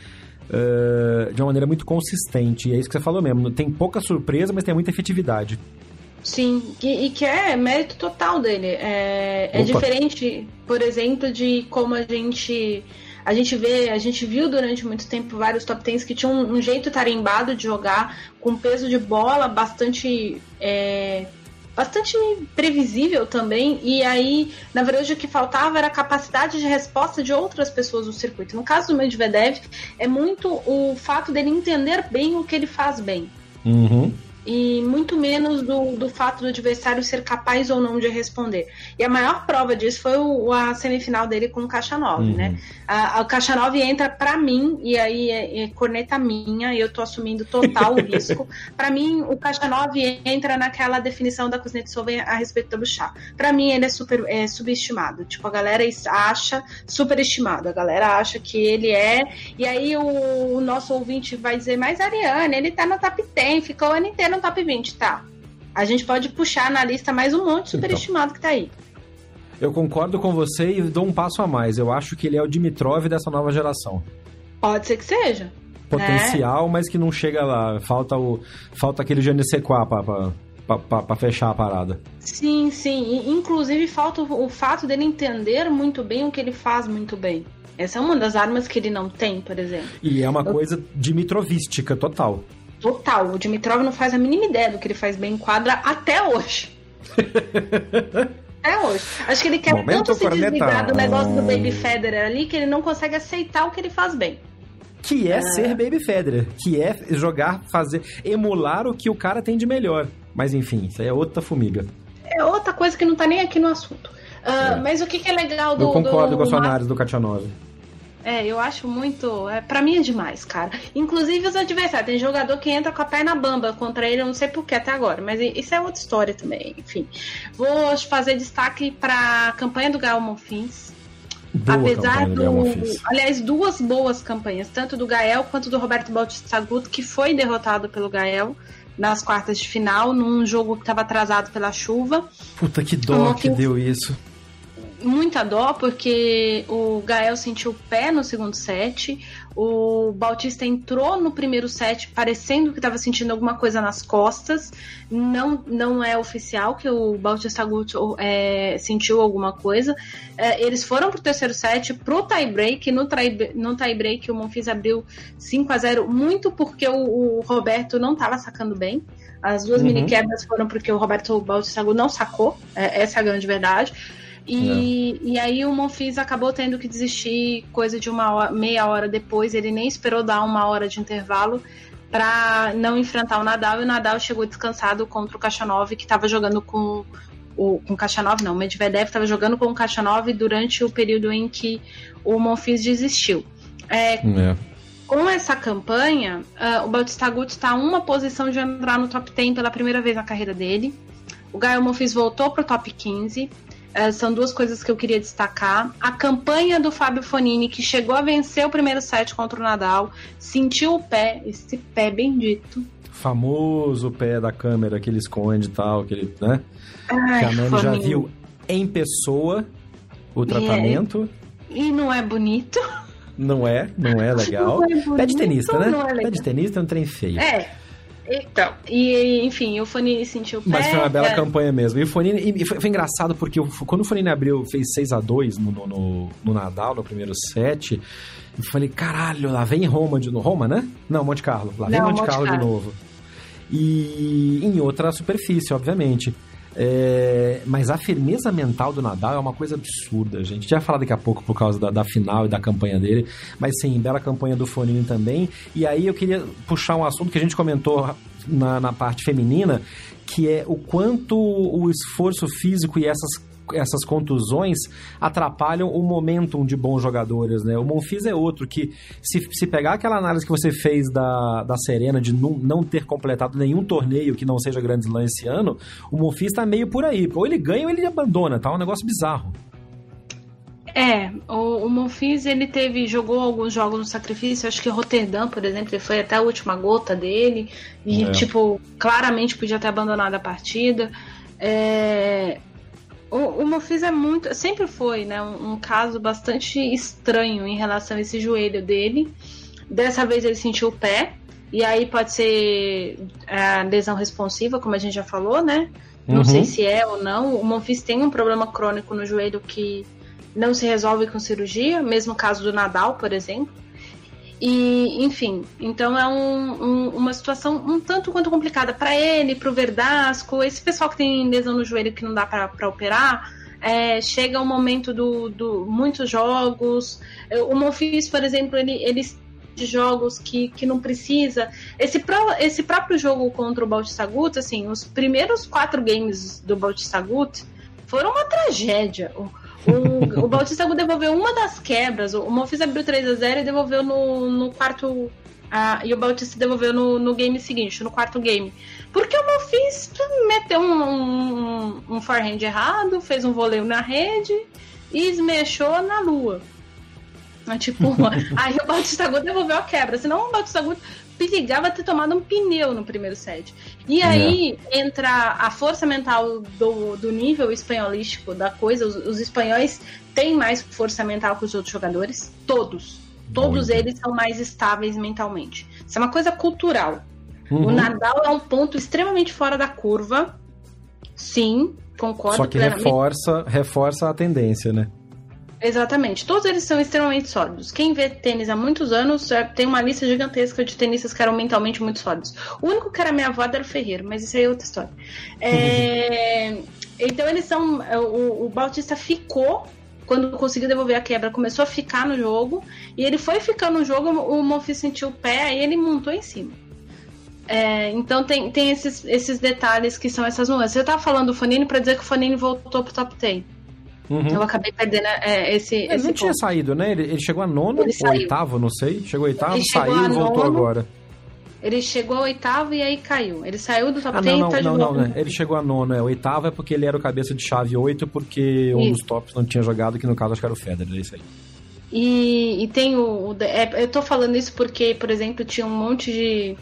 uh, de uma maneira muito consistente. E é isso que você falou mesmo. Tem pouca surpresa, mas tem muita efetividade. Sim, e, e que é mérito total dele. É, é diferente, por exemplo, de como a gente a gente vê, a gente viu durante muito tempo vários top 10 que tinham um, jeito tarimbado de jogar, com peso de bola bastante. É, bastante previsível também, e aí, na verdade, o que faltava era a capacidade de resposta de outras pessoas no circuito. No caso do Medvedev, é muito o fato dele entender bem o que ele faz bem. Uhum e muito menos do, do fato do adversário ser capaz ou não de responder. E a maior prova disso foi o, a semifinal dele com o Caixa 9, uhum. né? A, a Caixa 9 entra para mim, e aí é, é, corneta minha, e eu tô assumindo total o risco. para mim, o Caixa 9 entra naquela definição da Kuznetsova a respeito do Bouchard. Para mim, ele é super é, subestimado. Tipo, a galera acha superestimado. A galera acha que ele é. E aí o, o nosso ouvinte vai dizer, mas Ariane, ele tá no top 10, ficou o ano inteiro no top 20, tá. A gente pode puxar na lista mais um monte superestimado então. que tá aí. Eu concordo com você e dou um passo a mais. Eu acho que ele é o Dimitrov dessa nova geração. Pode ser que seja. Potencial, né? mas que não chega lá. Falta o falta aquele Janesequá pra, pra, pra, pra, fechar a parada. Sim, sim. Inclusive, falta o, o fato dele entender muito bem o que ele faz muito bem. Essa é uma das armas que ele não tem, por exemplo. E é uma coisa dimitrovística total. Total. O Dimitrov não faz a mínima ideia do que ele faz bem em quadra até hoje. até hoje. Acho que ele quer Momento tanto se desligar do negócio do Baby Federer ali que ele não consegue aceitar o que ele faz bem. Que é, é ser Baby Federer. Que é jogar, fazer, emular o que o cara tem de melhor. Mas enfim, isso aí é outra formiga. É outra coisa que não tá nem aqui no assunto. Uh, é. Mas o que, que, é legal do. Eu concordo do, com a sua análise do Katianov. É, eu acho muito. É, para mim é demais, cara. Inclusive os adversários. Tem jogador que entra com a perna bamba contra ele, eu não sei porquê até agora, mas isso é outra história também. Enfim. Vou fazer destaque pra campanha do Gael Monfins. Boa Apesar do. aliás, duas boas campanhas, tanto do Gael quanto do Roberto Bautista Agudo, que foi derrotado pelo Gael nas quartas de final, num jogo que estava atrasado pela chuva. Puta que dó que deu isso muita dó porque o Gael sentiu o pé no segundo set, o Bautista entrou no primeiro set parecendo que estava sentindo alguma coisa nas costas. Não, não é oficial que o Bautista Guto é, sentiu alguma coisa. É, eles foram pro terceiro set, pro tie-break. No, tie, no tie-break o Monfils abriu 5 a 0 muito porque o, o Roberto não estava sacando bem. As duas uhum. mini quebras foram porque o Roberto Bautista Guto não sacou. É, essa é a grande verdade. E, é. e aí o Monfils acabou tendo que desistir coisa de uma hora, meia hora depois. Ele nem esperou dar uma hora de intervalo para não enfrentar o Nadal. E o Nadal chegou descansado contra o Kachanov, que estava jogando com o com Kachanov, não, o Medvedev estava jogando com o Kachanov durante o período em que o Monfils desistiu. É, é. Com essa campanha, uh, o Bautista Agut está uma posição de entrar no top 10 pela primeira vez na carreira dele. O Gael Monfils voltou para o top 15. É, são duas coisas que eu queria destacar. A campanha do Fábio Fonini, que chegou a vencer o primeiro set contra o Nadal, sentiu o pé, esse pé bendito. Famoso pé da câmera que ele esconde e tal, que ele, né? Ai, que a Nani já viu em pessoa o tratamento. É. E não é bonito. Não é, não é legal. Não é bonito, pé de tenista, né? É pé de tenista é um trem feio. É, então, e enfim, o Fonini sentiu o pé. Mas foi uma bela é... campanha mesmo. E o Fonini, e foi, foi, engraçado porque quando o Fonini abriu, fez 6 a 2 no, no, no, Nadal, no primeiro set, eu falei, caralho, lá vem Roma de novo. Roma, né? Não, Monte Carlo. Lá vem Não, Monte, Monte Carlo, Carlo de novo. E em outra superfície, obviamente. É, mas a firmeza mental do Nadal é uma coisa absurda, gente. Vai falar daqui a pouco por causa da, da, final e da campanha dele. Mas sim, bela campanha do Fonini também. E aí eu queria puxar um assunto que a gente comentou na, na parte feminina, que é o quanto o esforço físico e essas essas contusões atrapalham o momentum de bons jogadores, né? O Monfils é outro que, se, se pegar aquela análise que você fez da, da Serena de não, não ter completado nenhum torneio que não seja Grand Slam esse ano, o Monfils tá meio por aí. Ou ele ganha ou ele abandona, tá um negócio bizarro. É, o, o ele teve, jogou alguns jogos no sacrifício, acho que Roterdã, por exemplo, ele foi até a última gota dele, e é. tipo, claramente podia ter abandonado a partida. É, o, o Monfils é muito. Sempre foi, né? Um, um, caso bastante estranho em relação a esse joelho dele. Dessa vez ele sentiu o pé. E aí pode ser a lesão responsiva, como a gente já falou, né? Não uhum. sei se é ou não. O Monfils tem um problema crônico no joelho que não se resolve com cirurgia, mesmo caso do Nadal, por exemplo. E, enfim, então é um, um, uma situação um tanto quanto complicada para ele, para o Verdasco, esse pessoal que tem lesão no joelho que não dá para operar. É, chega o momento do, do muitos jogos. O Monfils, por exemplo, ele, ele de jogos que, que não precisa. Esse, pro, esse próprio jogo contra o Bautista Gut, assim, os primeiros quatro games do Bautista Gut foram uma tragédia. O, o, o Bautista devolveu uma das quebras, o Monfils abriu 3 a 0 e devolveu no, no quarto. Ah, e o Bautista devolveu no, no game seguinte, no quarto game. Porque o Monfils meteu um, um, um forehand errado, fez um voleio na rede e esmechou na lua. Tipo, aí o Bautista devolveu a quebra. Senão o Bautista perigava ter tomado um pneu no primeiro set. E é. aí é. entra a força mental do, do nível espanholístico da coisa. Os, os, espanhóis têm mais força mental que os outros jogadores. Todos. Todos Muito. eles são mais estáveis mentalmente. Isso é uma coisa cultural. Uhum. O Nadal é um ponto extremamente fora da curva. Sim, concordo. Só que reforça, reforça a tendência, né? Exatamente. Todos eles são extremamente sólidos. Quem vê tênis há muitos anos é, tem uma lista gigantesca de tenistas que eram mentalmente muito sólidos. O único que era minha avó era o Ferreiro, mas isso aí é outra história. É... Então eles são. É, o, o Bautista ficou quando conseguiu devolver a quebra, começou a ficar no jogo. E ele foi ficando no jogo, o Monfils sentiu o pé, e ele montou em cima. É, então tem, tem esses, esses detalhes que são essas nuances. Eu tava falando do Fonini para dizer que o Fonini voltou pro top 10. Uhum. Eu acabei perdendo é, esse. Ele esse não ponto. tinha saído, né? Ele, ele chegou a nono ele ou oitavo, não sei. Chegou a oitavo, ele saiu e voltou nono, agora. Ele chegou a oitavo e aí caiu. Ele saiu do top ah, 10 não, e tá não, não, né? Ele chegou a nono, é. Oitavo é porque ele era o cabeça de chave 8, porque isso. um dos tops não tinha jogado, que no caso acho que era o Federer, é isso aí. E, e tem o. o é, eu tô falando isso porque, por exemplo, tinha um monte de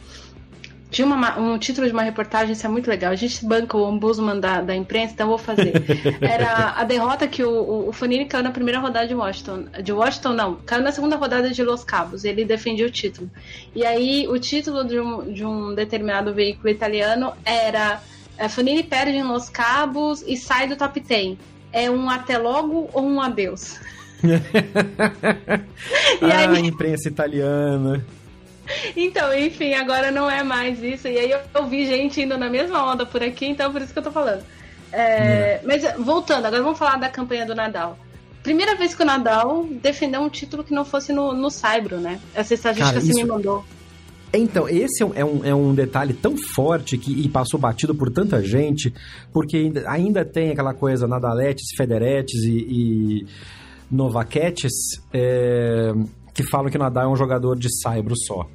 tinha uma, um título de uma reportagem, isso é muito legal. A gente banca o ombudsman da, da imprensa, então vou fazer. Era a derrota que o, o, o Fanini caiu na primeira rodada de Washington. De Washington, não, caiu na segunda rodada de Los Cabos. Ele defendia o título. E aí, o título de um, de um determinado veículo italiano era é, Fanini perde em Los Cabos e sai do top 10. É um até logo ou um adeus? e ah, aí... a imprensa italiana. Então, enfim, agora não é mais isso. E aí eu, eu, vi gente indo na mesma onda por aqui, então por isso que eu tô falando. É, hum. Mas voltando, agora vamos falar da campanha do Nadal. Primeira vez que o Nadal defendeu um título que não fosse no, no Saibro, né? Essa estatística Cara, você me mandou. Então, esse é um, é um detalhe tão forte que e passou batido por tanta gente, porque ainda, ainda tem aquela coisa Nadaletes, Federetes e, e Novaquetes é, que falam que o Nadal é um jogador de saibro só.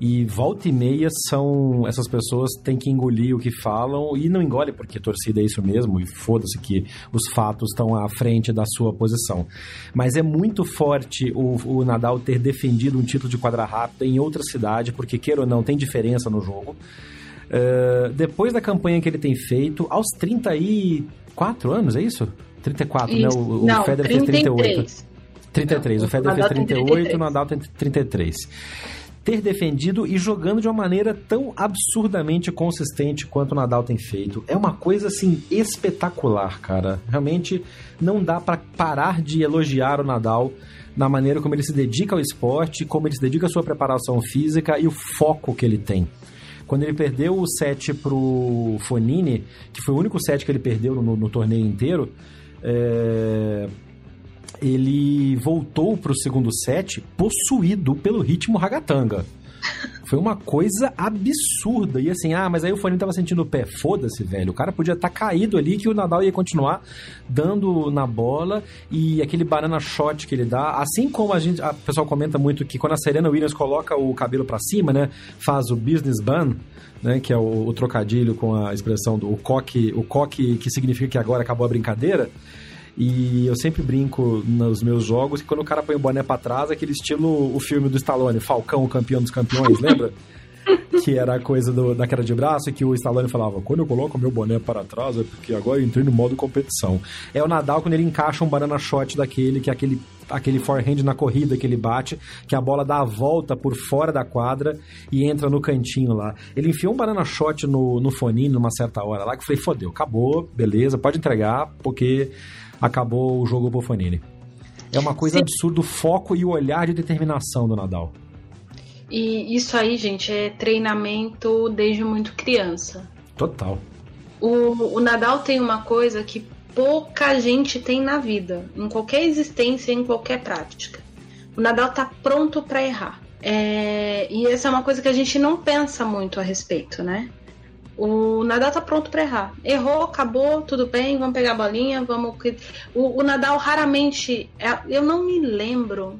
E volta e meia são. Essas pessoas têm que engolir o que falam e não engole porque torcida é isso mesmo, e foda-se que os fatos estão à frente da sua posição. Mas é muito forte o, o Nadal ter defendido um título de quadra rápida em outra cidade, porque, queira ou não, tem diferença no jogo. Uh, depois da campanha que ele tem feito, aos 34 anos, é isso? 34, isso. né? O, o não, Federer 33. fez 38. 33. Não, o Federer fez 38, o Nadal tem 33 ter defendido e jogando de uma maneira tão absurdamente consistente quanto o Nadal tem feito. É uma coisa assim espetacular, cara. Realmente não dá para parar de elogiar o Nadal na maneira como ele se dedica ao esporte, como ele se dedica à sua preparação física e o foco que ele tem. Quando ele perdeu o set pro Fonini, que foi o único set que ele perdeu no, no torneio inteiro, é, ele voltou para o segundo set possuído pelo ritmo ragatanga. Foi uma coisa absurda. E assim, ah, mas aí o Foninho tava sentindo o pé. Foda-se, velho. O cara podia estar tá caído ali que o Nadal ia continuar dando na bola e aquele banana shot que ele dá. Assim como a gente, a pessoal comenta muito que quando a Serena Williams coloca o cabelo para cima, né, faz o business bun, né, que é o, o trocadilho com a expressão do o coque, o coque que significa que agora acabou a brincadeira. E eu sempre brinco nos meus jogos que quando o cara põe o boné pra trás, aquele estilo o filme do Stallone, Falcão, o campeão dos campeões, lembra? que era a coisa do, da queda de braço, que o Stallone falava: quando eu coloco meu boné para trás é porque agora eu entrei no modo competição. É o Nadal quando ele encaixa um banana shot daquele, que é aquele aquele forehand na corrida que ele bate, que a bola dá a volta por fora da quadra e entra no cantinho lá. Ele enfiou um banana shot no, no Fonini numa certa hora lá, que eu falei, fodeu, acabou, beleza, pode entregar, porque acabou o jogo pro Fonini. É uma coisa Sim. absurda o foco e o olhar de determinação do Nadal. E isso aí, gente, é treinamento desde muito criança. Total. O, o Nadal tem uma coisa que pouca gente tem na vida, em qualquer existência, em qualquer prática. O Nadal tá pronto para errar. É, e essa é uma coisa que a gente não pensa muito a respeito, né? O Nadal tá pronto para errar. Errou, acabou, tudo bem, vamos pegar a bolinha, vamos. O, o Nadal raramente. É, eu não me lembro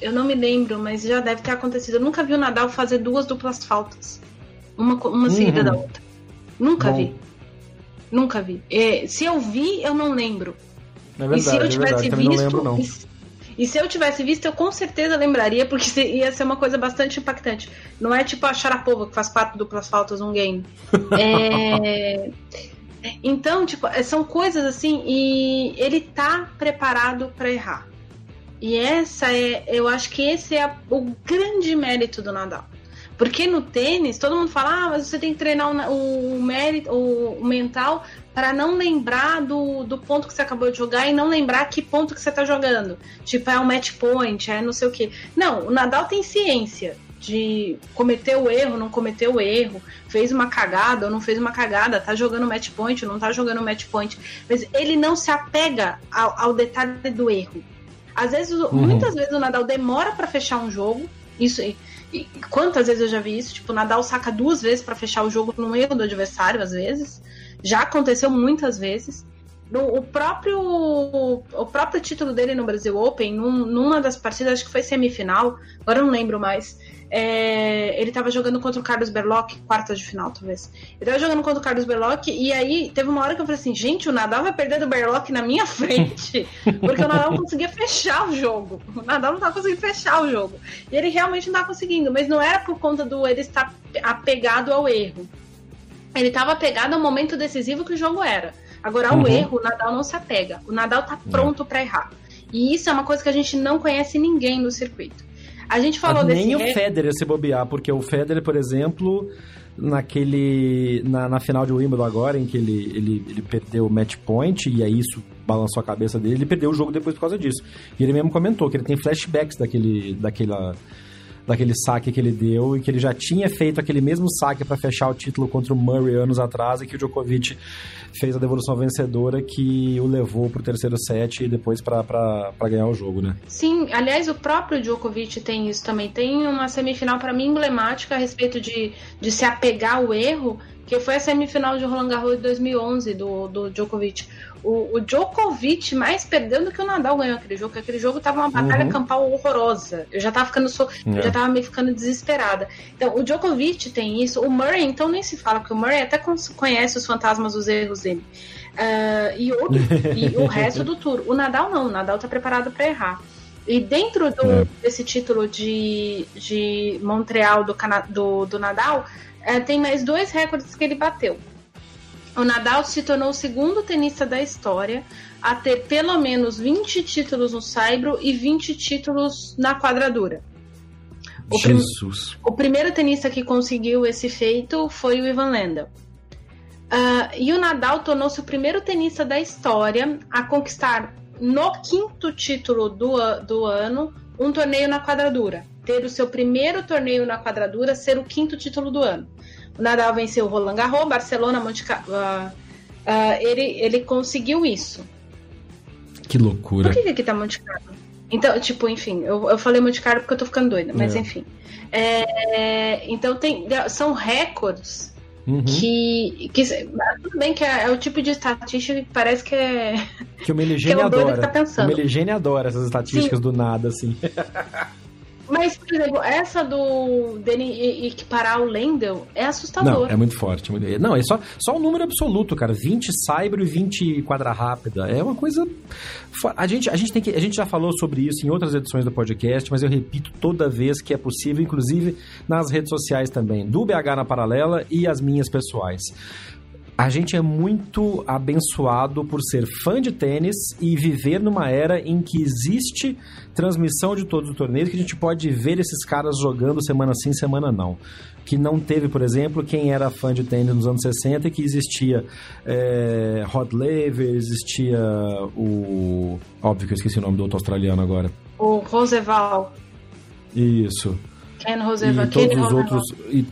eu não me lembro, mas já deve ter acontecido. Eu nunca vi o Nadal fazer duas duplas faltas. Uma, uma uhum. seguida da outra. Nunca Bom. vi. Nunca vi. É, se eu vi, eu não lembro. É verdade, e se eu tivesse é visto. Lembro, não. E, se eu tivesse visto, eu com certeza lembraria, porque ia ser uma coisa bastante impactante. Não é tipo a Sharapova, que faz quatro duplas faltas num game. É. Então, tipo, são coisas assim, e ele tá preparado para errar. E essa é, eu acho que esse é o grande mérito do Nadal. Porque no tênis, todo mundo fala, ah, mas você tem que treinar o, o mérito, o, o mental para não lembrar do, do ponto que você acabou de jogar e não lembrar que ponto que você tá jogando. Tipo, é um match point, é não sei o que. Não, o Nadal tem ciência de cometer o erro, não cometer o erro, fez uma cagada ou não fez uma cagada, tá jogando match point ou não tá jogando match point. Mas ele não se apega ao, ao detalhe do erro. Às vezes, uhum. muitas vezes o Nadal demora para fechar um jogo. Isso e, e, quantas vezes eu já vi isso? Tipo, o Nadal saca duas vezes para fechar o jogo num erro do adversário, às vezes. Já aconteceu muitas vezes. No, o próprio o próprio título dele no Brasil Open, num, numa das partidas, acho que foi semifinal, agora não lembro mais. É, ele estava jogando contra o Carlos Berloc, quartas de final, talvez. Ele estava jogando contra o Carlos Berloc, e aí teve uma hora que eu falei assim: gente, o Nadal vai perder do Berloc na minha frente, porque o Nadal não conseguia fechar o jogo. O Nadal não estava conseguindo fechar o jogo. E ele realmente não estava conseguindo, mas não era por conta do ele estar apegado ao erro. Ele estava apegado ao momento decisivo que o jogo era. Agora, ao uhum. erro, o Nadal não se apega. O Nadal está pronto para errar. E isso é uma coisa que a gente não conhece ninguém no circuito. A gente falou Mas desse. Nem o Federer se bobear, porque o Federer, por exemplo, naquele. Na, na final de Wimbledon agora, em que ele, ele, ele perdeu o match point, e aí isso balançou a cabeça dele, ele perdeu o jogo depois por causa disso. E ele mesmo comentou que ele tem flashbacks daquele. daquela daquele saque que ele deu e que ele já tinha feito aquele mesmo saque para fechar o título contra o Murray anos atrás e que o Djokovic fez a devolução vencedora que o levou pro terceiro set e depois para ganhar o jogo, né? Sim, aliás, o próprio Djokovic tem isso também. Tem uma semifinal para mim emblemática a respeito de, de se apegar ao erro, que foi a semifinal de Roland Garros de 2011 do, do Djokovic. O, o, Djokovic mais perdeu do que o Nadal ganhou aquele jogo, porque aquele jogo tava uma batalha uhum. campal horrorosa. Eu já tava ficando so... é. já tava meio ficando desesperada. Então, o Djokovic tem isso, o Murray então nem se fala, porque o Murray até conhece os fantasmas dos erros dele. Uh, e, outro, e o resto do tour. O Nadal não, o Nadal tá preparado para errar. E dentro do, é. desse título de, de Montreal do, do, do Nadal, uh, tem mais dois recordes que ele bateu. O Nadal se tornou o segundo tenista da história a ter pelo menos 20 títulos no saibro e 20 títulos na quadradura. O Jesus. Prim... O primeiro tenista que conseguiu esse feito foi o Ivan Lendl. Uh, e o Nadal tornou-se o primeiro tenista da história a conquistar no quinto título do, do ano um torneio na quadradura. Ter o seu primeiro torneio na quadradura ser o quinto título do ano. O Nadal venceu o Roland Garros, Barcelona, Monte. Uh, uh, ele, ele conseguiu isso. Que loucura. Por que, que aqui tá Monte Carlo? Então, tipo, enfim, eu, eu falei Monte Carlo porque eu tô ficando doida, mas é. enfim. É, então tem, são recordes uhum. que, que. Tudo bem que é, é, o tipo de estatística que parece que é. Que o Meligene que é adora. Tá o Meligene adora essas estatísticas Sim. do nada, assim. Mas, por exemplo, essa do dele equiparar o Lendel é assustador. Não, é muito forte. Não, é só, só um número absoluto, cara. 20 Cyber e 20 quadra rápida. É uma coisa. A gente, a, gente tem que, a gente já falou sobre isso em outras edições do podcast, mas eu repito toda vez que é possível, inclusive nas redes sociais também, do BH na Paralela e as minhas pessoais. A gente é muito abençoado por ser fã de tênis e viver numa era em que existe transmissão de todos os torneios, que a gente pode ver esses caras jogando semana sim, semana não. Que não teve, por exemplo, quem era fã de tênis nos anos 60 que existia é, Rod Laver, existia o. Óbvio que eu esqueci o nome do outro australiano agora. O Roosevelt. Isso. Ken Roosevelt. E todos Ken os outros. E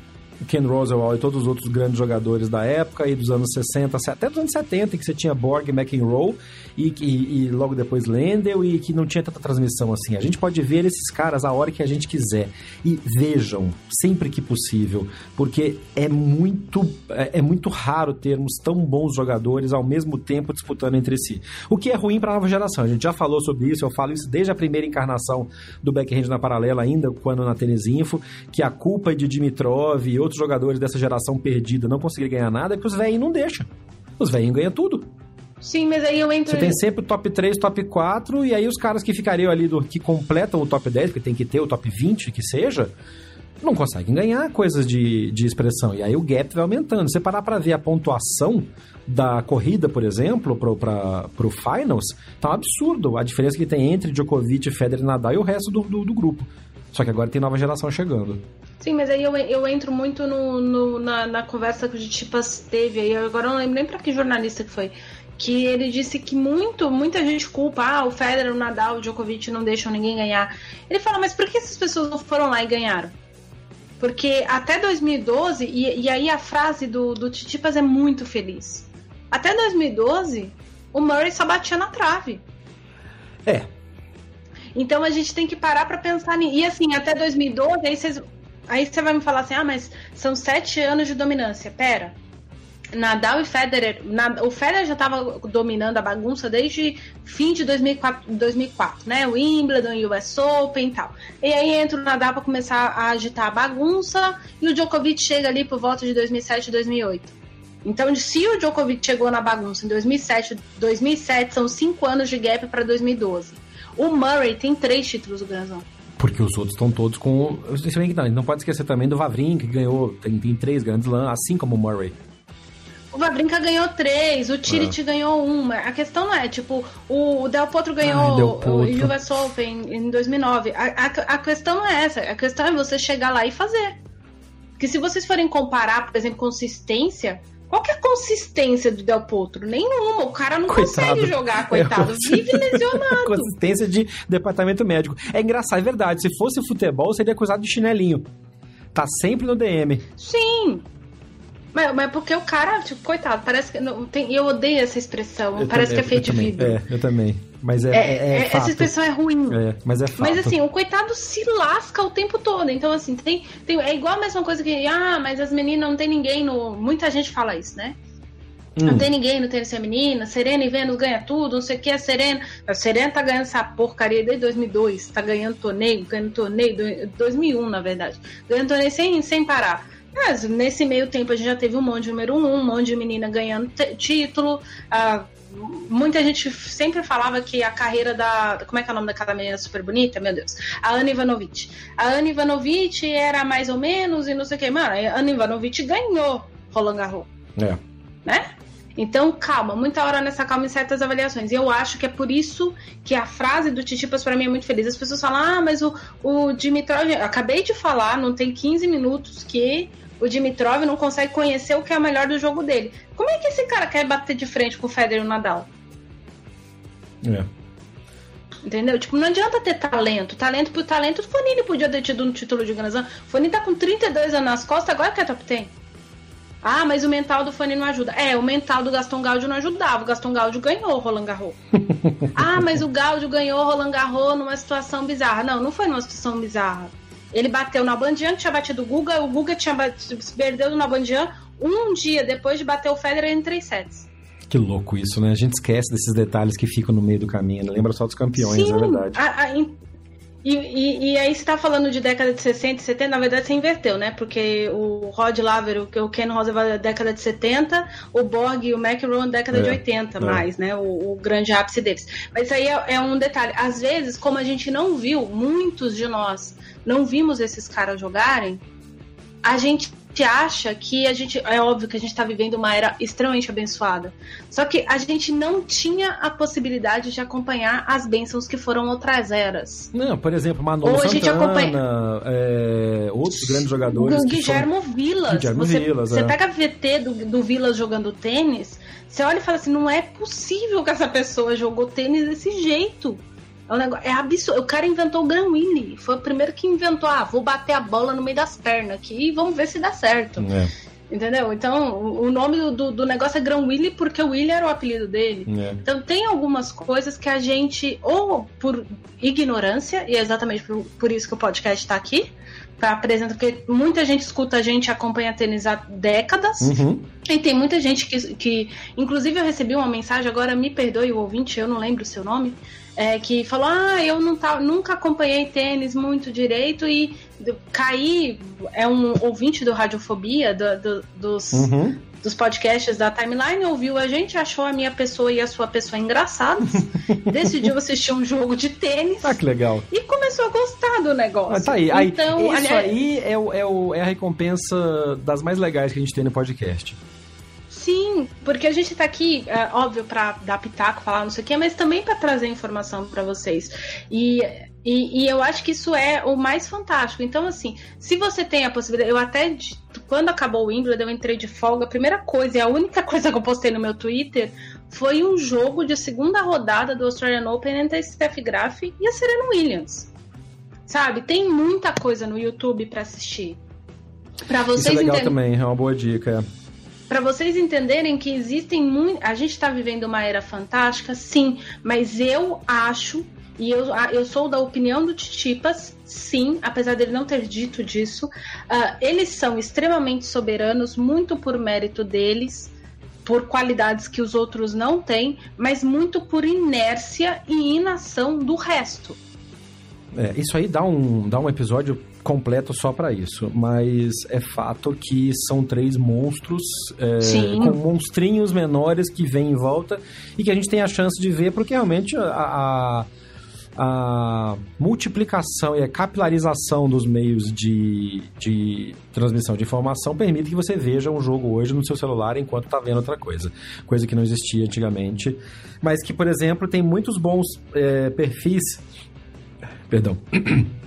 Ken Rosewell e todos os outros grandes jogadores da época e dos anos 60, até dos anos 70, que você tinha Borg, McEnroe e, e, e logo depois Lendl e que não tinha tanta transmissão assim. A gente pode ver esses caras a hora que a gente quiser e vejam sempre que possível, porque é muito é, é muito raro termos tão bons jogadores ao mesmo tempo disputando entre si. O que é ruim para a nova geração. A gente já falou sobre isso, eu falo isso desde a primeira encarnação do backhand na paralela ainda quando na Tênis Info, que a culpa é de Dimitrov e outros jogadores dessa geração perdida não conseguirem ganhar nada é porque os velhinhos não deixam. Os velhinhos ganham tudo. Sim, mas aí eu entro. Você tem sempre o top 3, top 4, e aí os caras que ficariam ali do que completam o top 10, porque tem que ter o top 20, que seja, não conseguem ganhar coisas de, de expressão. E aí o gap vai aumentando. Você parar para ver a pontuação da corrida, por exemplo, para o Finals, tá um absurdo a diferença que tem entre Djokovic, Federer, Nadal e o resto do, do, do grupo. Só que agora tem nova geração chegando. Sim, mas aí eu, eu entro muito no, no na, na, conversa que o Tipas teve aí. Agora eu não lembro nem pra que jornalista que foi que ele disse que muito, muita gente culpa, ah, o Federer, o Nadal, o Djokovic não deixam ninguém ganhar. Ele fala, mas por que essas pessoas não foram lá e ganharam? Porque até 2012, e, e aí a frase do, do Titipas é muito feliz. Até 2012, o Murray só batia na trave. É. Então a gente tem que parar para pensar. E assim, até 2012, aí vocês. Aí você vai me falar assim, ah, mas são sete anos de dominância. Pera, Nadal e Federer. o Federer já estava dominando a bagunça desde fim de 2004, 2004 né? Wimbledon, US Open e tal. E aí entra o Nadal para começar a agitar a bagunça e o Djokovic chega ali por volta de 2007 2008. Então, se o Djokovic chegou na bagunça em 2007, 2007 são cinco anos de gap para 2012. O Murray tem três títulos do Grand porque os outros estão todos com. Não, não pode esquecer também do Vavrin, que ganhou, tem, tem três grandes lãs, assim como o Murray. O Vavrinka ganhou três, o Tirit é. ganhou uma. A questão não é, tipo, o Del Potro ganhou Ai, Del Potro. o US Open em 2009. A, a, a, questão não é essa. A questão é você chegar lá e fazer. Porque se vocês forem comparar, por exemplo, consistência, qual que é a consistência do Del Potro? Nenhuma. O cara não coitado. consegue jogar, coitado. É, Vive lesionado. consistência de departamento médico. É engraçado, é verdade. Se fosse futebol, seria acusado de chinelinho. Tá sempre no DM. Sim. Mas, mas porque o cara, tipo, coitado, parece que. Não, tem, eu odeio essa expressão. Eu parece também, que é feito de vidro. É, eu também. Mas é. é, é, é essa expressão é ruim. É, mas é fato. Mas assim, o coitado se lasca o tempo todo. Então, assim, tem, tem, é igual a mesma coisa que. Ah, mas as meninas não tem ninguém no. Muita gente fala isso, né? Hum. Não tem ninguém no tênis feminino, Serena e Vênus ganha tudo, não sei o que, a Serena. A Serena tá ganhando essa porcaria desde 2002, tá ganhando torneio, ganhando torneio, 2001 na verdade, ganhando torneio sem, sem parar. Mas nesse meio tempo a gente já teve um monte de número um, um monte de menina ganhando título. Ah, muita gente sempre falava que a carreira da. Como é que é o nome daquela menina super bonita? Meu Deus. A Ana Ivanovic. A Ana Ivanovic era mais ou menos e não sei o que. Mano, a Ana Ivanovic ganhou Roland Garros. É. Né? Então, calma, muita hora nessa calma em certas avaliações. E eu acho que é por isso que a frase do Titipas para mim é muito feliz. As pessoas falam, ah, mas o, o Dimitrov. Acabei de falar, não tem 15 minutos, que o Dimitrov não consegue conhecer o que é o melhor do jogo dele. Como é que esse cara quer bater de frente com o Federer e o Nadal? É. Entendeu? Tipo, não adianta ter talento. Talento por talento, o Fonini podia ter tido um título de Grand Slam. O Fonini tá com 32 anos nas costas, agora que é top 10. Ah, mas o mental do Fanny não ajuda. É, o mental do Gaston Gaudio não ajudava. O Gaston Gaudio ganhou o Roland Garros. ah, mas o Gaudio ganhou o Roland Garros numa situação bizarra. Não, não foi numa situação bizarra. Ele bateu na Bandian, tinha batido o Guga, o Guga tinha batido, perdeu na Bandian um dia depois de bater o Federer em três sets. Que louco isso, né? A gente esquece desses detalhes que ficam no meio do caminho, né? lembra só dos campeões, Sim, é verdade. A, a, E, e, e, aí você tá falando de década de 60 e 70, na verdade você inverteu, né? Porque o Rod Laver, o, Ken Roosevelt é década de 70, o Borg e o McEnroe década é, de 80 é. mais, né? O, o, grande ápice deles. Mas isso aí é, é um detalhe. Às vezes, como a gente não viu, muitos de nós não vimos esses caras jogarem, a gente acha que a gente. É óbvio que a gente está vivendo uma era extremamente abençoada. Só que a gente não tinha a possibilidade de acompanhar as bênçãos que foram outras eras. Não, por exemplo, Manolo Ou Santana, acompanha... é, outros grandes jogadores. O Guilhermo são... Vilas. Guilhermo você, Vilas, você é. pega a VT do, do Vilas jogando tênis, você olha e fala assim: não é possível que essa pessoa jogou tênis desse jeito. É, um negócio, é absurdo. O cara inventou o Gran Willy. Foi o primeiro que inventou, ah, vou bater a bola no meio das pernas aqui e vamos ver se dá certo. É. Entendeu? Então, o nome do, do negócio é Gran Willy porque o Willy era o apelido dele. É. Então, tem algumas coisas que a gente, ou por ignorância, e é exatamente por, por isso que o podcast está aqui, para apresentar, porque muita gente escuta a gente acompanha tênis há décadas. Uhum. E tem muita gente que, que. Inclusive, eu recebi uma mensagem, agora me perdoe o ouvinte, eu não lembro o seu nome é, que falou: Ah, eu não tá, nunca acompanhei tênis muito direito e caí. É um ouvinte do Radiofobia, do, do, dos, uhum. dos podcasts da Timeline, ouviu a gente, achou a minha pessoa e a sua pessoa engraçados, decidiu assistir um jogo de tênis. Ah, que legal. E começou a gostar do negócio. Ah, tá aí. Então, aí, isso aliás... aí é, o, é, o, é a recompensa das mais legais que a gente tem no podcast. Sim, porque a gente tá aqui, é, óbvio, para dar pitaco, falar não sei o quê, mas também para trazer informação para vocês. E, e, e, eu acho que isso é o mais fantástico. Então, assim, se você tem a possibilidade, eu até, quando acabou o Wimbledon, eu entrei de folga, a primeira coisa, e a única coisa que eu postei no meu Twitter foi um jogo de segunda rodada do Australian Open entre a Steph Graf e a Serena Williams. Sabe? Tem muita coisa no YouTube para assistir. Para vocês Isso é legal também, é uma boa dica para vocês entenderem que existem muito. A gente está vivendo uma era fantástica, sim, mas eu acho, e eu, eu sou da opinião do Titipas, sim, apesar dele não ter dito disso, uh, eles são extremamente soberanos, muito por mérito deles, por qualidades que os outros não têm, mas muito por inércia e inação do resto. É, isso aí dá um, dá um episódio completo só para isso, mas é fato que são três monstros é, com monstrinhos menores que vêm em volta e que a gente tem a chance de ver, porque realmente a, a, a multiplicação e a capilarização dos meios de, de transmissão de informação permite que você veja um jogo hoje no seu celular enquanto está vendo outra coisa, coisa que não existia antigamente, mas que, por exemplo, tem muitos bons é, perfis. Perdão.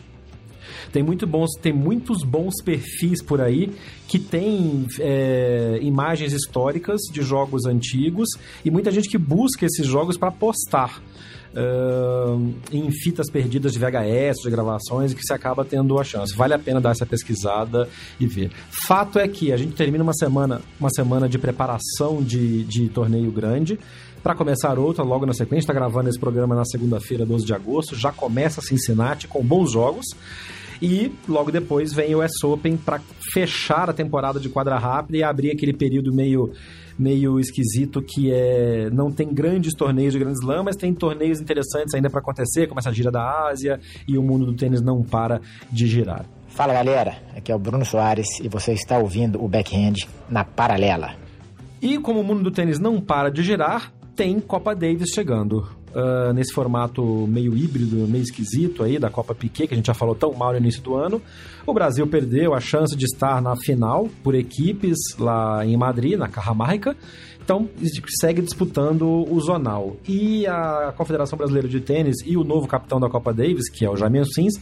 Tem, muito bons, tem muitos bons perfis por aí que tem é, imagens históricas de jogos antigos e muita gente que busca esses jogos para postar. Uh, em fitas perdidas de VHS, de gravações, que se acaba tendo a chance. Vale a pena dar essa pesquisada e ver. Fato é que a gente termina uma semana, uma semana de preparação de, de torneio grande. Para começar outra, logo na sequência, está gravando esse programa na segunda-feira, 12 de agosto. Já começa Cincinnati com bons jogos. E logo depois vem o US Open para fechar a temporada de quadra rápida e abrir aquele período meio meio esquisito que é não tem grandes torneios de grandes Slam, mas tem torneios interessantes ainda para acontecer, como essa gira da Ásia e o mundo do tênis não para de girar. Fala galera, aqui é o Bruno Soares e você está ouvindo o Backhand na Paralela. E como o mundo do tênis não para de girar, tem Copa Davis chegando uh, nesse formato meio híbrido, meio esquisito aí da Copa Piquet, que a gente já falou tão mal no início do ano. O Brasil perdeu a chance de estar na final por equipes lá em Madrid, na Carramarca. Então, segue disputando o Zonal. E a Confederação Brasileira de Tênis e o novo capitão da Copa Davis, que é o Jaime Sims,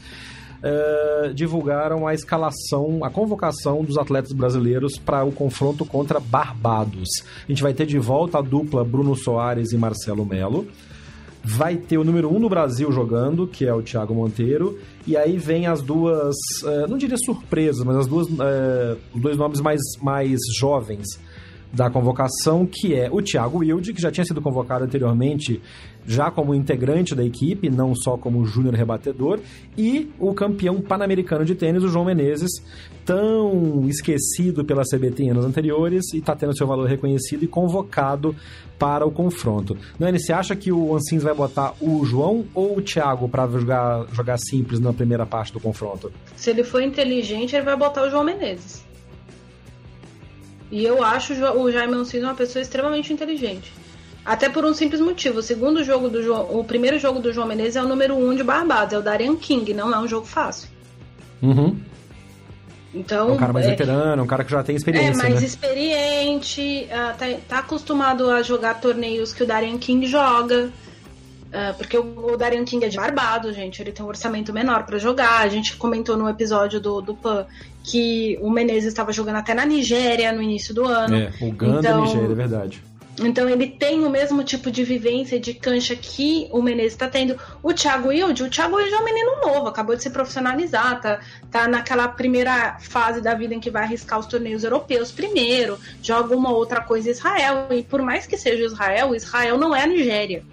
Uh, divulgaram a escalação, a convocação dos atletas brasileiros para o confronto contra Barbados. A gente vai ter de volta a dupla Bruno Soares e Marcelo Melo vai ter o número um no Brasil jogando, que é o Thiago Monteiro, e aí vem as duas, uh, não diria surpresas, mas as duas, uh, os dois nomes mais, mais jovens da convocação, que é o Thiago Wilde, que já tinha sido convocado anteriormente, já como integrante da equipe, não só como júnior rebatedor, e o campeão pan-americano de tênis, o João Menezes, tão esquecido pela CBT em anos anteriores e está tendo seu valor reconhecido e convocado para o confronto. Nani, você acha que o Ansins vai botar o João ou o Thiago para jogar, jogar simples na primeira parte do confronto? Se ele for inteligente, ele vai botar o João Menezes. E eu acho o Jaime Ansins uma pessoa extremamente inteligente. Até por um simples motivo. O segundo jogo do João, o primeiro jogo do João Menezes é o número um de Barbados, é o Darian King, não é um jogo fácil. Uhum. Então, é um cara mais é, veterano, um cara que já tem experiência. É mais né? experiente, uh, tá, tá, acostumado a jogar torneios que o Darian King joga. Uh, porque o, o, Darian King é de Barbados, gente. Ele tem um orçamento menor para jogar. A gente comentou no episódio do, do PAN que o Menezes estava jogando até na Nigéria no início do ano. É, o Ganda então, Nigéria, é verdade. Então ele tem o mesmo tipo de vivência de cancha que o Menezes está tendo. O Thiago Wilde, o Thiago Wilde é um menino novo, acabou de se profissionalizar, tá, tá naquela primeira fase da vida em que vai arriscar os torneios europeus primeiro, joga uma outra coisa em Israel. E por mais que seja Israel, Israel não é a Nigéria.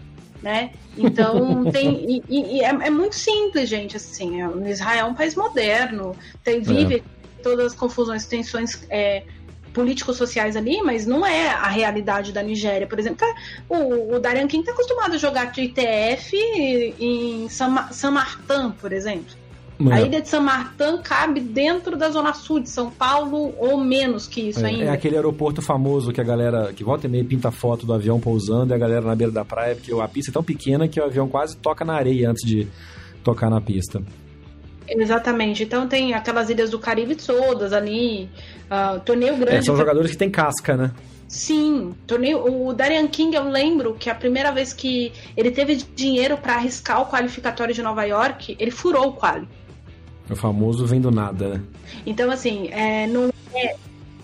Né? Então tem e, e é, é, muito simples, gente. Assim, é, Israel é um país moderno, tem vive é. Todas as confusões, tensões é, políticos sociais ali, mas não é a realidade da Nigéria, por exemplo. O, o Darian King está acostumado a jogar de ITF em San Martin, por exemplo. É. A ilha de San Martin cabe dentro da zona sul de São Paulo ou menos que isso é, ainda. É aquele aeroporto famoso que a galera que volta e meia pinta foto do avião pousando e a galera na beira da praia, porque a pista é tão pequena que o avião quase toca na areia antes de tocar na pista. Exatamente. Então tem aquelas ilhas do Caribe todas ali, uh, torneio grande. É, são jogadores que têm casca, né? Sim, torneio. O Darian King, eu lembro que a primeira vez que ele teve dinheiro para arriscar o qualificatório de Nova York, ele furou o quali. O famoso vem do nada, né? Então, assim, é, não é,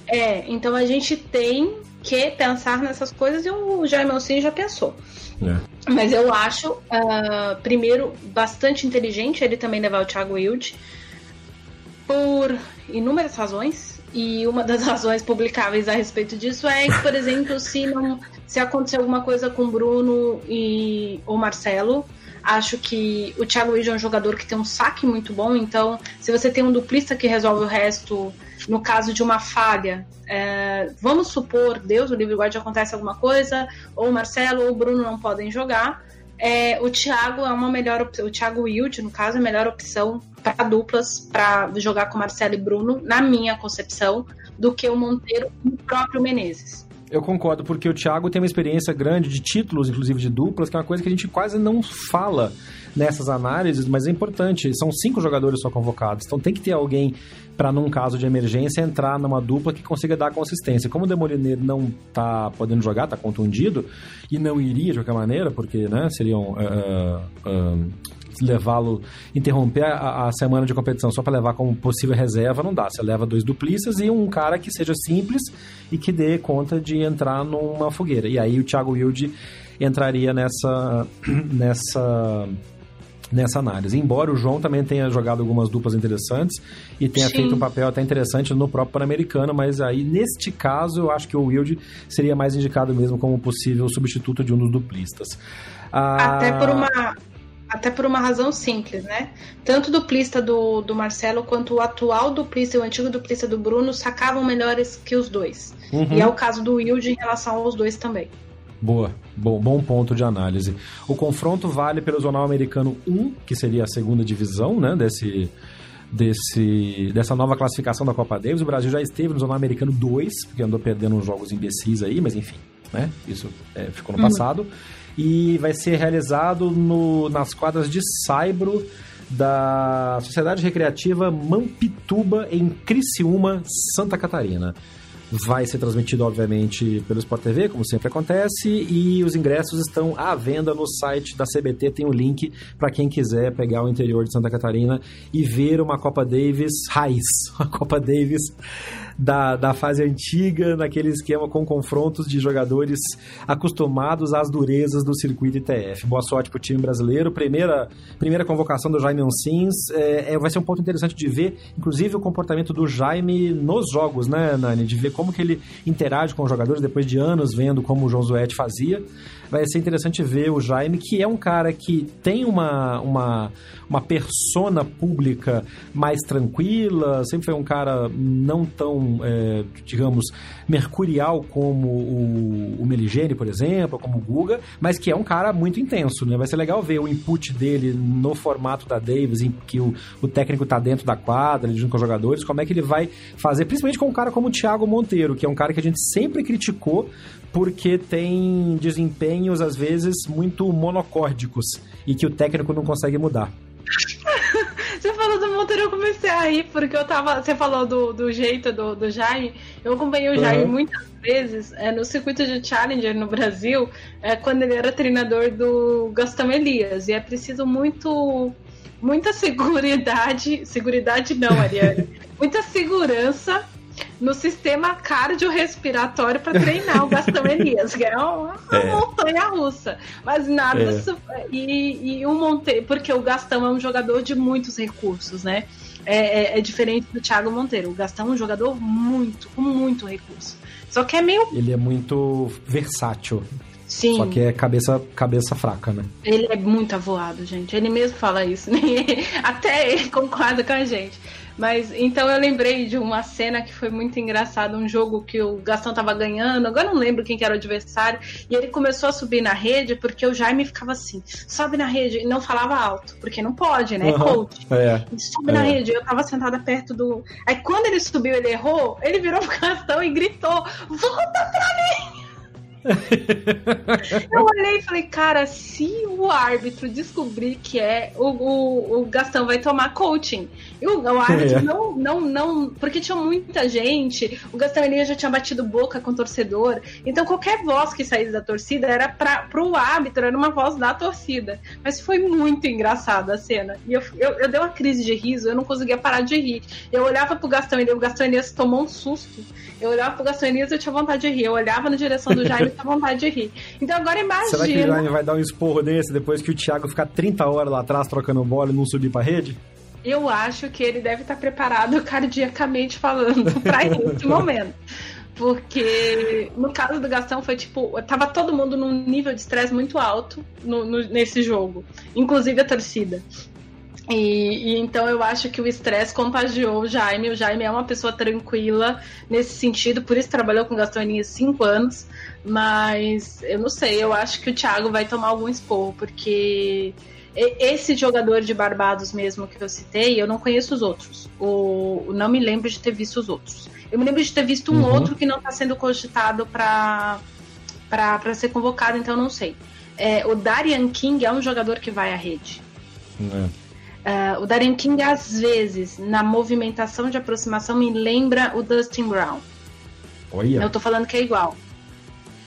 é, então a gente tem que pensar nessas coisas e o Jaime Alcine já pensou. É. Mas eu acho, uh, primeiro, bastante inteligente ele também levar o Thiago Wilde por inúmeras razões. E uma das razões publicáveis a respeito disso é que, por exemplo, se não se acontecer alguma coisa com Bruno e o Marcelo, acho que o Thiago Wilde é um jogador que tem um saque muito bom. Então, se você tem um duplista que resolve o resto no caso de uma falha, é, vamos supor, Deus, o livre guarde acontece alguma coisa, ou o Marcelo ou o Bruno não podem jogar. É, o Thiago é uma melhor opção, o Thiago Wild, no caso, é a melhor opção para duplas, para jogar com Marcelo e Bruno, na minha concepção, do que o Monteiro e o próprio Menezes. Eu concordo, porque o Thiago tem uma experiência grande de títulos, inclusive de duplas, que é uma coisa que a gente quase não fala nessas análises, mas é importante. São cinco jogadores só convocados, então tem que ter alguém para, num caso de emergência, entrar numa dupla que consiga dar consistência. Como o Demoliner não tá podendo jogar, tá contundido, e não iria de qualquer maneira, porque né, seriam. Uh, uh, levá-lo, interromper a, a, semana de competição só para levar como possível reserva, não dá. Você leva dois duplistas e um cara que seja simples e que dê conta de entrar numa fogueira. E aí o Thiago Wilde entraria nessa nessa nessa análise. Embora o João também tenha jogado algumas duplas interessantes e tenha Sim. feito um papel até interessante no próprio Pan-Americano, mas aí neste caso eu acho que o Wilde seria mais indicado mesmo como possível substituto de um dos duplistas. Ah... Até por uma até por uma razão simples, né? Tanto o duplista do, do Marcelo quanto o atual duplista e o antigo duplista do Bruno sacavam melhores que os dois. Uhum. E é o caso do Wilde em relação aos dois também. Boa, bom, bom ponto de análise. O confronto vale pelo Zonal Americano 1, que seria a segunda divisão, né, desse, desse, dessa nova classificação da Copa Davis. O Brasil já esteve no Zonal Americano 2, porque andou perdendo uns jogos imbecis aí, mas enfim, né, isso é, ficou no uhum. E vai ser realizado no, nas quadras de Saibro da Sociedade Recreativa Mampituba, em Criciúma, Santa Catarina. Vai ser transmitido, obviamente, pelo Sport TV, como sempre acontece, e os ingressos estão à venda no site da CBT. Tem o um link para quem quiser pegar o interior de Santa Catarina e ver uma Copa Davis raiz, uma Copa Davis da, da fase antiga, naquele esquema com confrontos de jogadores acostumados às durezas do circuito ITF. Boa sorte para o time brasileiro. Primeira, primeira convocação do Jaime Oncins. É, é, vai ser um ponto interessante de ver, inclusive, o comportamento do Jaime nos jogos, né, Nani? De ver como que ele interage com os jogadores depois de anos vendo como o João Zuete fazia. Vai ser interessante ver o Jaime, que é um cara que tem uma, uma, uma persona pública mais tranquila, sempre foi um cara não tão, é, digamos, mercurial como o, o por exemplo, como o Guga, mas que é um cara muito intenso, né? Vai ser legal ver o input dele no formato da Davis, em que o, o técnico tá dentro da quadra, junto com os jogadores, como é que ele vai fazer, principalmente com um cara como o Thiago Monteiro, que é um cara que a gente sempre criticou porque tem desempenhos, às vezes, muito monocórdicos e que o técnico não consegue mudar. Você falou do Monteiro, eu comecei a rir, porque eu tava. Você falou do, do jeito do, do Jaime. Eu acompanhei o Jaime uhum. muitas vezes é, no circuito de Challenger no Brasil, é, quando ele era treinador do Gastão Elias. E é preciso muito. Muita seguridade. Seguridade não, Ariane. muita segurança no sistema cardiorrespiratório para treinar o Gastão Elias, que é uma, uma é. montanha russa. Mas nada. É. E, e um monte... Porque o Gastão é um jogador de muitos recursos, né? É, é, é, diferente do Thiago Monteiro. O Gastão é um jogador muito, com muito recurso. Só que é meio. Ele é muito versátil. Sim. Só que é cabeça, cabeça fraca, né? Ele é muito avoado, gente. Ele mesmo fala isso. Né? Até ele concorda com a gente. Mas então eu lembrei de uma cena que foi muito engraçada, um jogo que o Gastão tava ganhando, agora não lembro quem que era o adversário, e ele começou a subir na rede porque o Jaime ficava assim, sobe na rede, e não falava alto, porque não pode, né? Uhum. Coach. É. Sobe é. na rede, eu tava sentada perto do. Aí quando ele subiu, ele errou, ele virou pro Gastão e gritou: Volta pra mim! eu olhei e falei, cara, se o árbitro descobrir que é, o, o, o Gastão vai tomar coaching. E o, o árbitro é. não, não, não. Porque tinha muita gente, o Gastão Elias já tinha batido boca com o torcedor. Então qualquer voz que saísse da torcida era para pro árbitro, era uma voz da torcida. Mas foi muito engraçada a cena. E eu, eu, eu dei uma crise de riso, eu não conseguia parar de rir. Eu olhava pro Gastão Elias, o Gastão Elias tomou um susto. Eu olhava pro Gastão Elias e eu tinha vontade de rir. Eu olhava na direção do Jaime muita vontade de rir. Então agora imagina. Será que o Jaime vai dar um esporro desse depois que o Thiago ficar 30 horas lá atrás trocando bola e não subir pra rede? Eu acho que ele deve estar preparado cardiacamente falando para esse momento. Porque no caso do Gastão foi tipo, tava todo mundo num nível de estresse muito alto no, no, nesse jogo, inclusive a torcida. E, e, então eu acho que o estresse contagiou o Jaime. O Jaime é uma pessoa tranquila nesse sentido, por isso trabalhou com Gastoninha cinco anos. Mas eu não sei, eu acho que o Thiago vai tomar algum esporro, porque esse jogador de Barbados mesmo que eu citei, eu não conheço os outros. O, não me lembro de ter visto os outros. Eu me lembro de ter visto um uhum. outro que não está sendo cogitado para ser convocado, então não sei. É, o Darian King é um jogador que vai à rede. É. Uh, o Darren King, às vezes, na movimentação de aproximação, me lembra o Dustin Brown. Olha. Eu tô falando que é igual.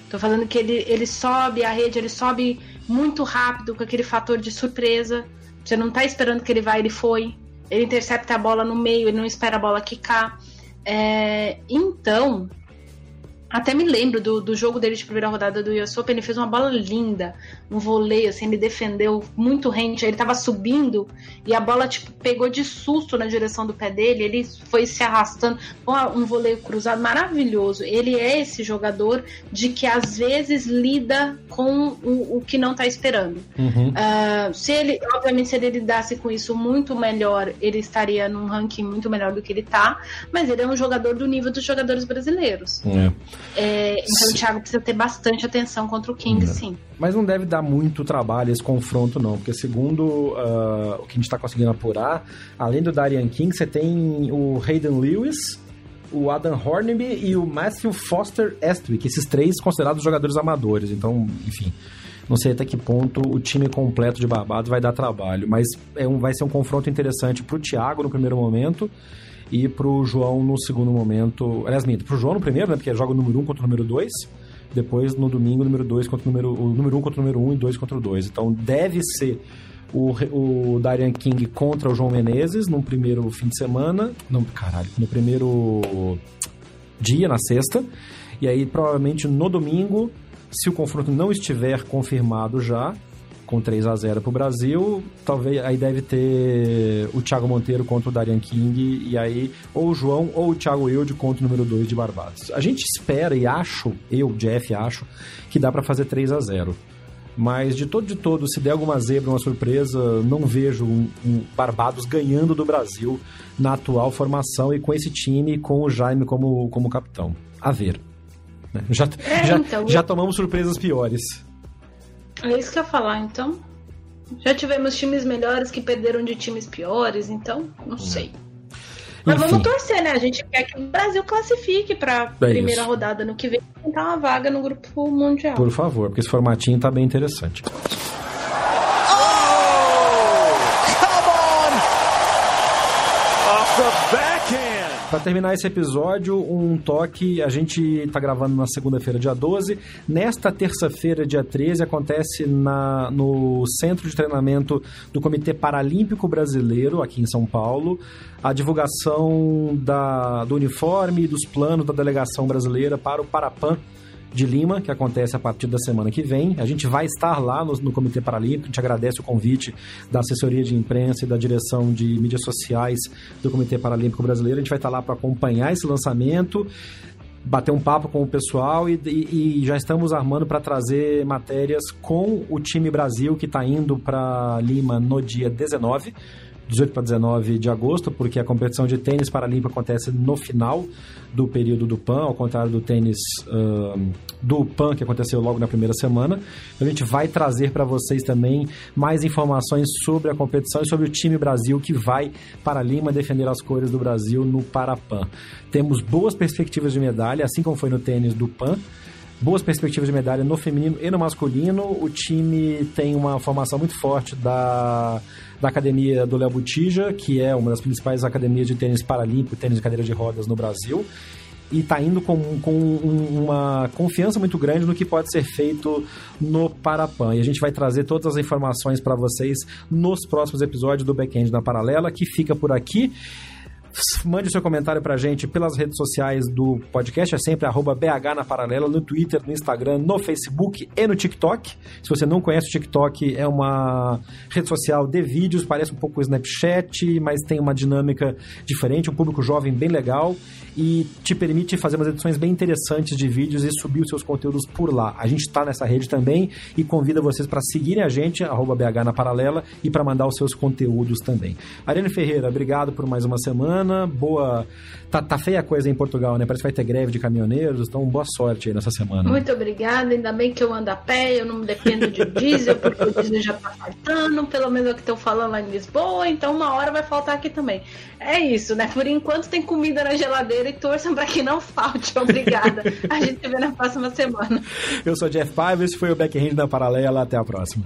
Tô falando que ele, ele sobe a rede, ele sobe muito rápido com aquele fator de surpresa. Você não tá esperando que ele vai, ele foi. Ele intercepta a bola no meio, ele não espera a bola quicar. É, então, até me lembro do, do jogo dele de primeira rodada do US Open, ele fez uma bola linda, um voleio, assim, ele defendeu muito rente, ele tava subindo e a bola, tipo, pegou de susto na direção do pé dele, ele foi se arrastando, um voleio cruzado maravilhoso. Ele é esse jogador de que às vezes lida com o, o que não tá esperando. Uhum. Uh, se ele, obviamente, se ele lidasse com isso muito melhor, ele estaria num ranking muito melhor do que ele tá, mas ele é um jogador do nível dos jogadores brasileiros. É. É, então sim. o Thiago precisa ter bastante atenção contra o King, sim. Mas não deve dar muito trabalho esse confronto, não, porque segundo uh, o que a gente está conseguindo apurar, além do Darian King, você tem o Hayden Lewis, o Adam Hornby e o Matthew Foster Estwick, esses três considerados jogadores amadores. Então, enfim, não sei até que ponto o time completo de Barbados vai dar trabalho, mas é um, vai ser um confronto interessante para o Thiago no primeiro momento e pro João no segundo momento. Aliás, minto, pro João no primeiro, né? Porque joga o número 1 um contra o número 2. Depois, no domingo, o número 2 contra o número. O número 1 um contra o número 1 um, e 2 contra o 2. Então deve ser o, o Darian King contra o João Menezes no primeiro fim de semana. Não, caralho, no primeiro dia, na sexta. E aí, provavelmente no domingo, se o confronto não estiver confirmado já, com 3 a 0 para o Brasil. Talvez aí deve ter o Thiago Monteiro contra o Darian King e aí ou o João ou o Thiago Wilde contra o número 2 de Barbados. A gente espera e acho, eu, Jeff, acho que dá para fazer 3 a 0. Mas de todo de todo, se der alguma zebra, uma surpresa, não vejo um, um Barbados ganhando do Brasil na atual formação e com esse time com o Jaime como, como capitão. A ver. Né? Já, é, já, então, já tomamos surpresas piores. É isso que eu ia falar, então. Já tivemos times melhores que perderam de times piores, então não sei. Mas Enfim. vamos torcer, né? A gente quer que o Brasil classifique para é primeira isso. rodada no que vem tentar uma vaga no grupo mundial. Por favor, porque esse formatinho tá bem interessante. Para terminar esse episódio, um toque. A gente está gravando na segunda-feira, dia 12. Nesta terça-feira, dia 13, acontece na, no Centro de Treinamento do Comitê Paralímpico Brasileiro, aqui em São Paulo, a divulgação da, do uniforme e dos planos da delegação brasileira para o Parapan de Lima, que acontece a partir da semana que vem. A gente vai estar lá no, no Comitê Paralímpico, a gente agradece o convite da assessoria de imprensa e da direção de mídias sociais do Comitê Paralímpico Brasileiro. A gente vai estar lá para acompanhar esse lançamento bater um papo com o pessoal e, e, e já estamos armando para trazer matérias com o time Brasil que está indo para Lima no dia 19. 18 para 19 de agosto, porque a competição de tênis paralímpico acontece no final do período do PAN, ao contrário do tênis uh, do PAN, que aconteceu logo na primeira semana. A gente vai trazer para vocês também mais informações sobre a competição e sobre o time Brasil que vai para Lima defender as cores do Brasil no Parapan. Temos boas perspectivas de medalha, assim como foi no tênis do PAN boas perspectivas de medalha no feminino e no masculino. O time tem uma formação muito forte da da academia do Léo Botija, que é uma das principais academias de tênis paralímpico, tênis de cadeira de rodas no Brasil. E está indo com, com uma confiança muito grande no que pode ser feito no Parapan. E a gente vai trazer todas as informações para vocês nos próximos episódios do Backend da Paralela, que fica por aqui. Mande seu comentário pra gente pelas redes sociais do podcast, é sempre arroba BH na Paralela, no Twitter, no Instagram, no Facebook e no TikTok. Se você não conhece o TikTok, é uma rede social de vídeos, parece um pouco o Snapchat, mas tem uma dinâmica diferente, um público jovem bem legal e te permite fazer umas edições bem interessantes de vídeos e subir os seus conteúdos por lá. A gente está nessa rede também e convida vocês para seguirem a gente, arroba BH na Paralela, e para mandar os seus conteúdos também. Ariane Ferreira, obrigado por mais uma semana. Boa. Tá, tá feia a coisa em Portugal, né? Parece que vai ter greve de caminhoneiros, então boa sorte aí nessa semana. Muito obrigada, ainda bem que eu ando a pé, eu não dependo de diesel, porque o diesel já tá faltando, pelo menos é o que estão falando lá em Lisboa, então uma hora vai faltar aqui também. É isso, né? Por enquanto tem comida na geladeira e torçam para que não falte. Obrigada. A gente se vê na próxima semana. Eu sou Jeff Paiva, esse foi o Backhand da Paralela. Até a próxima.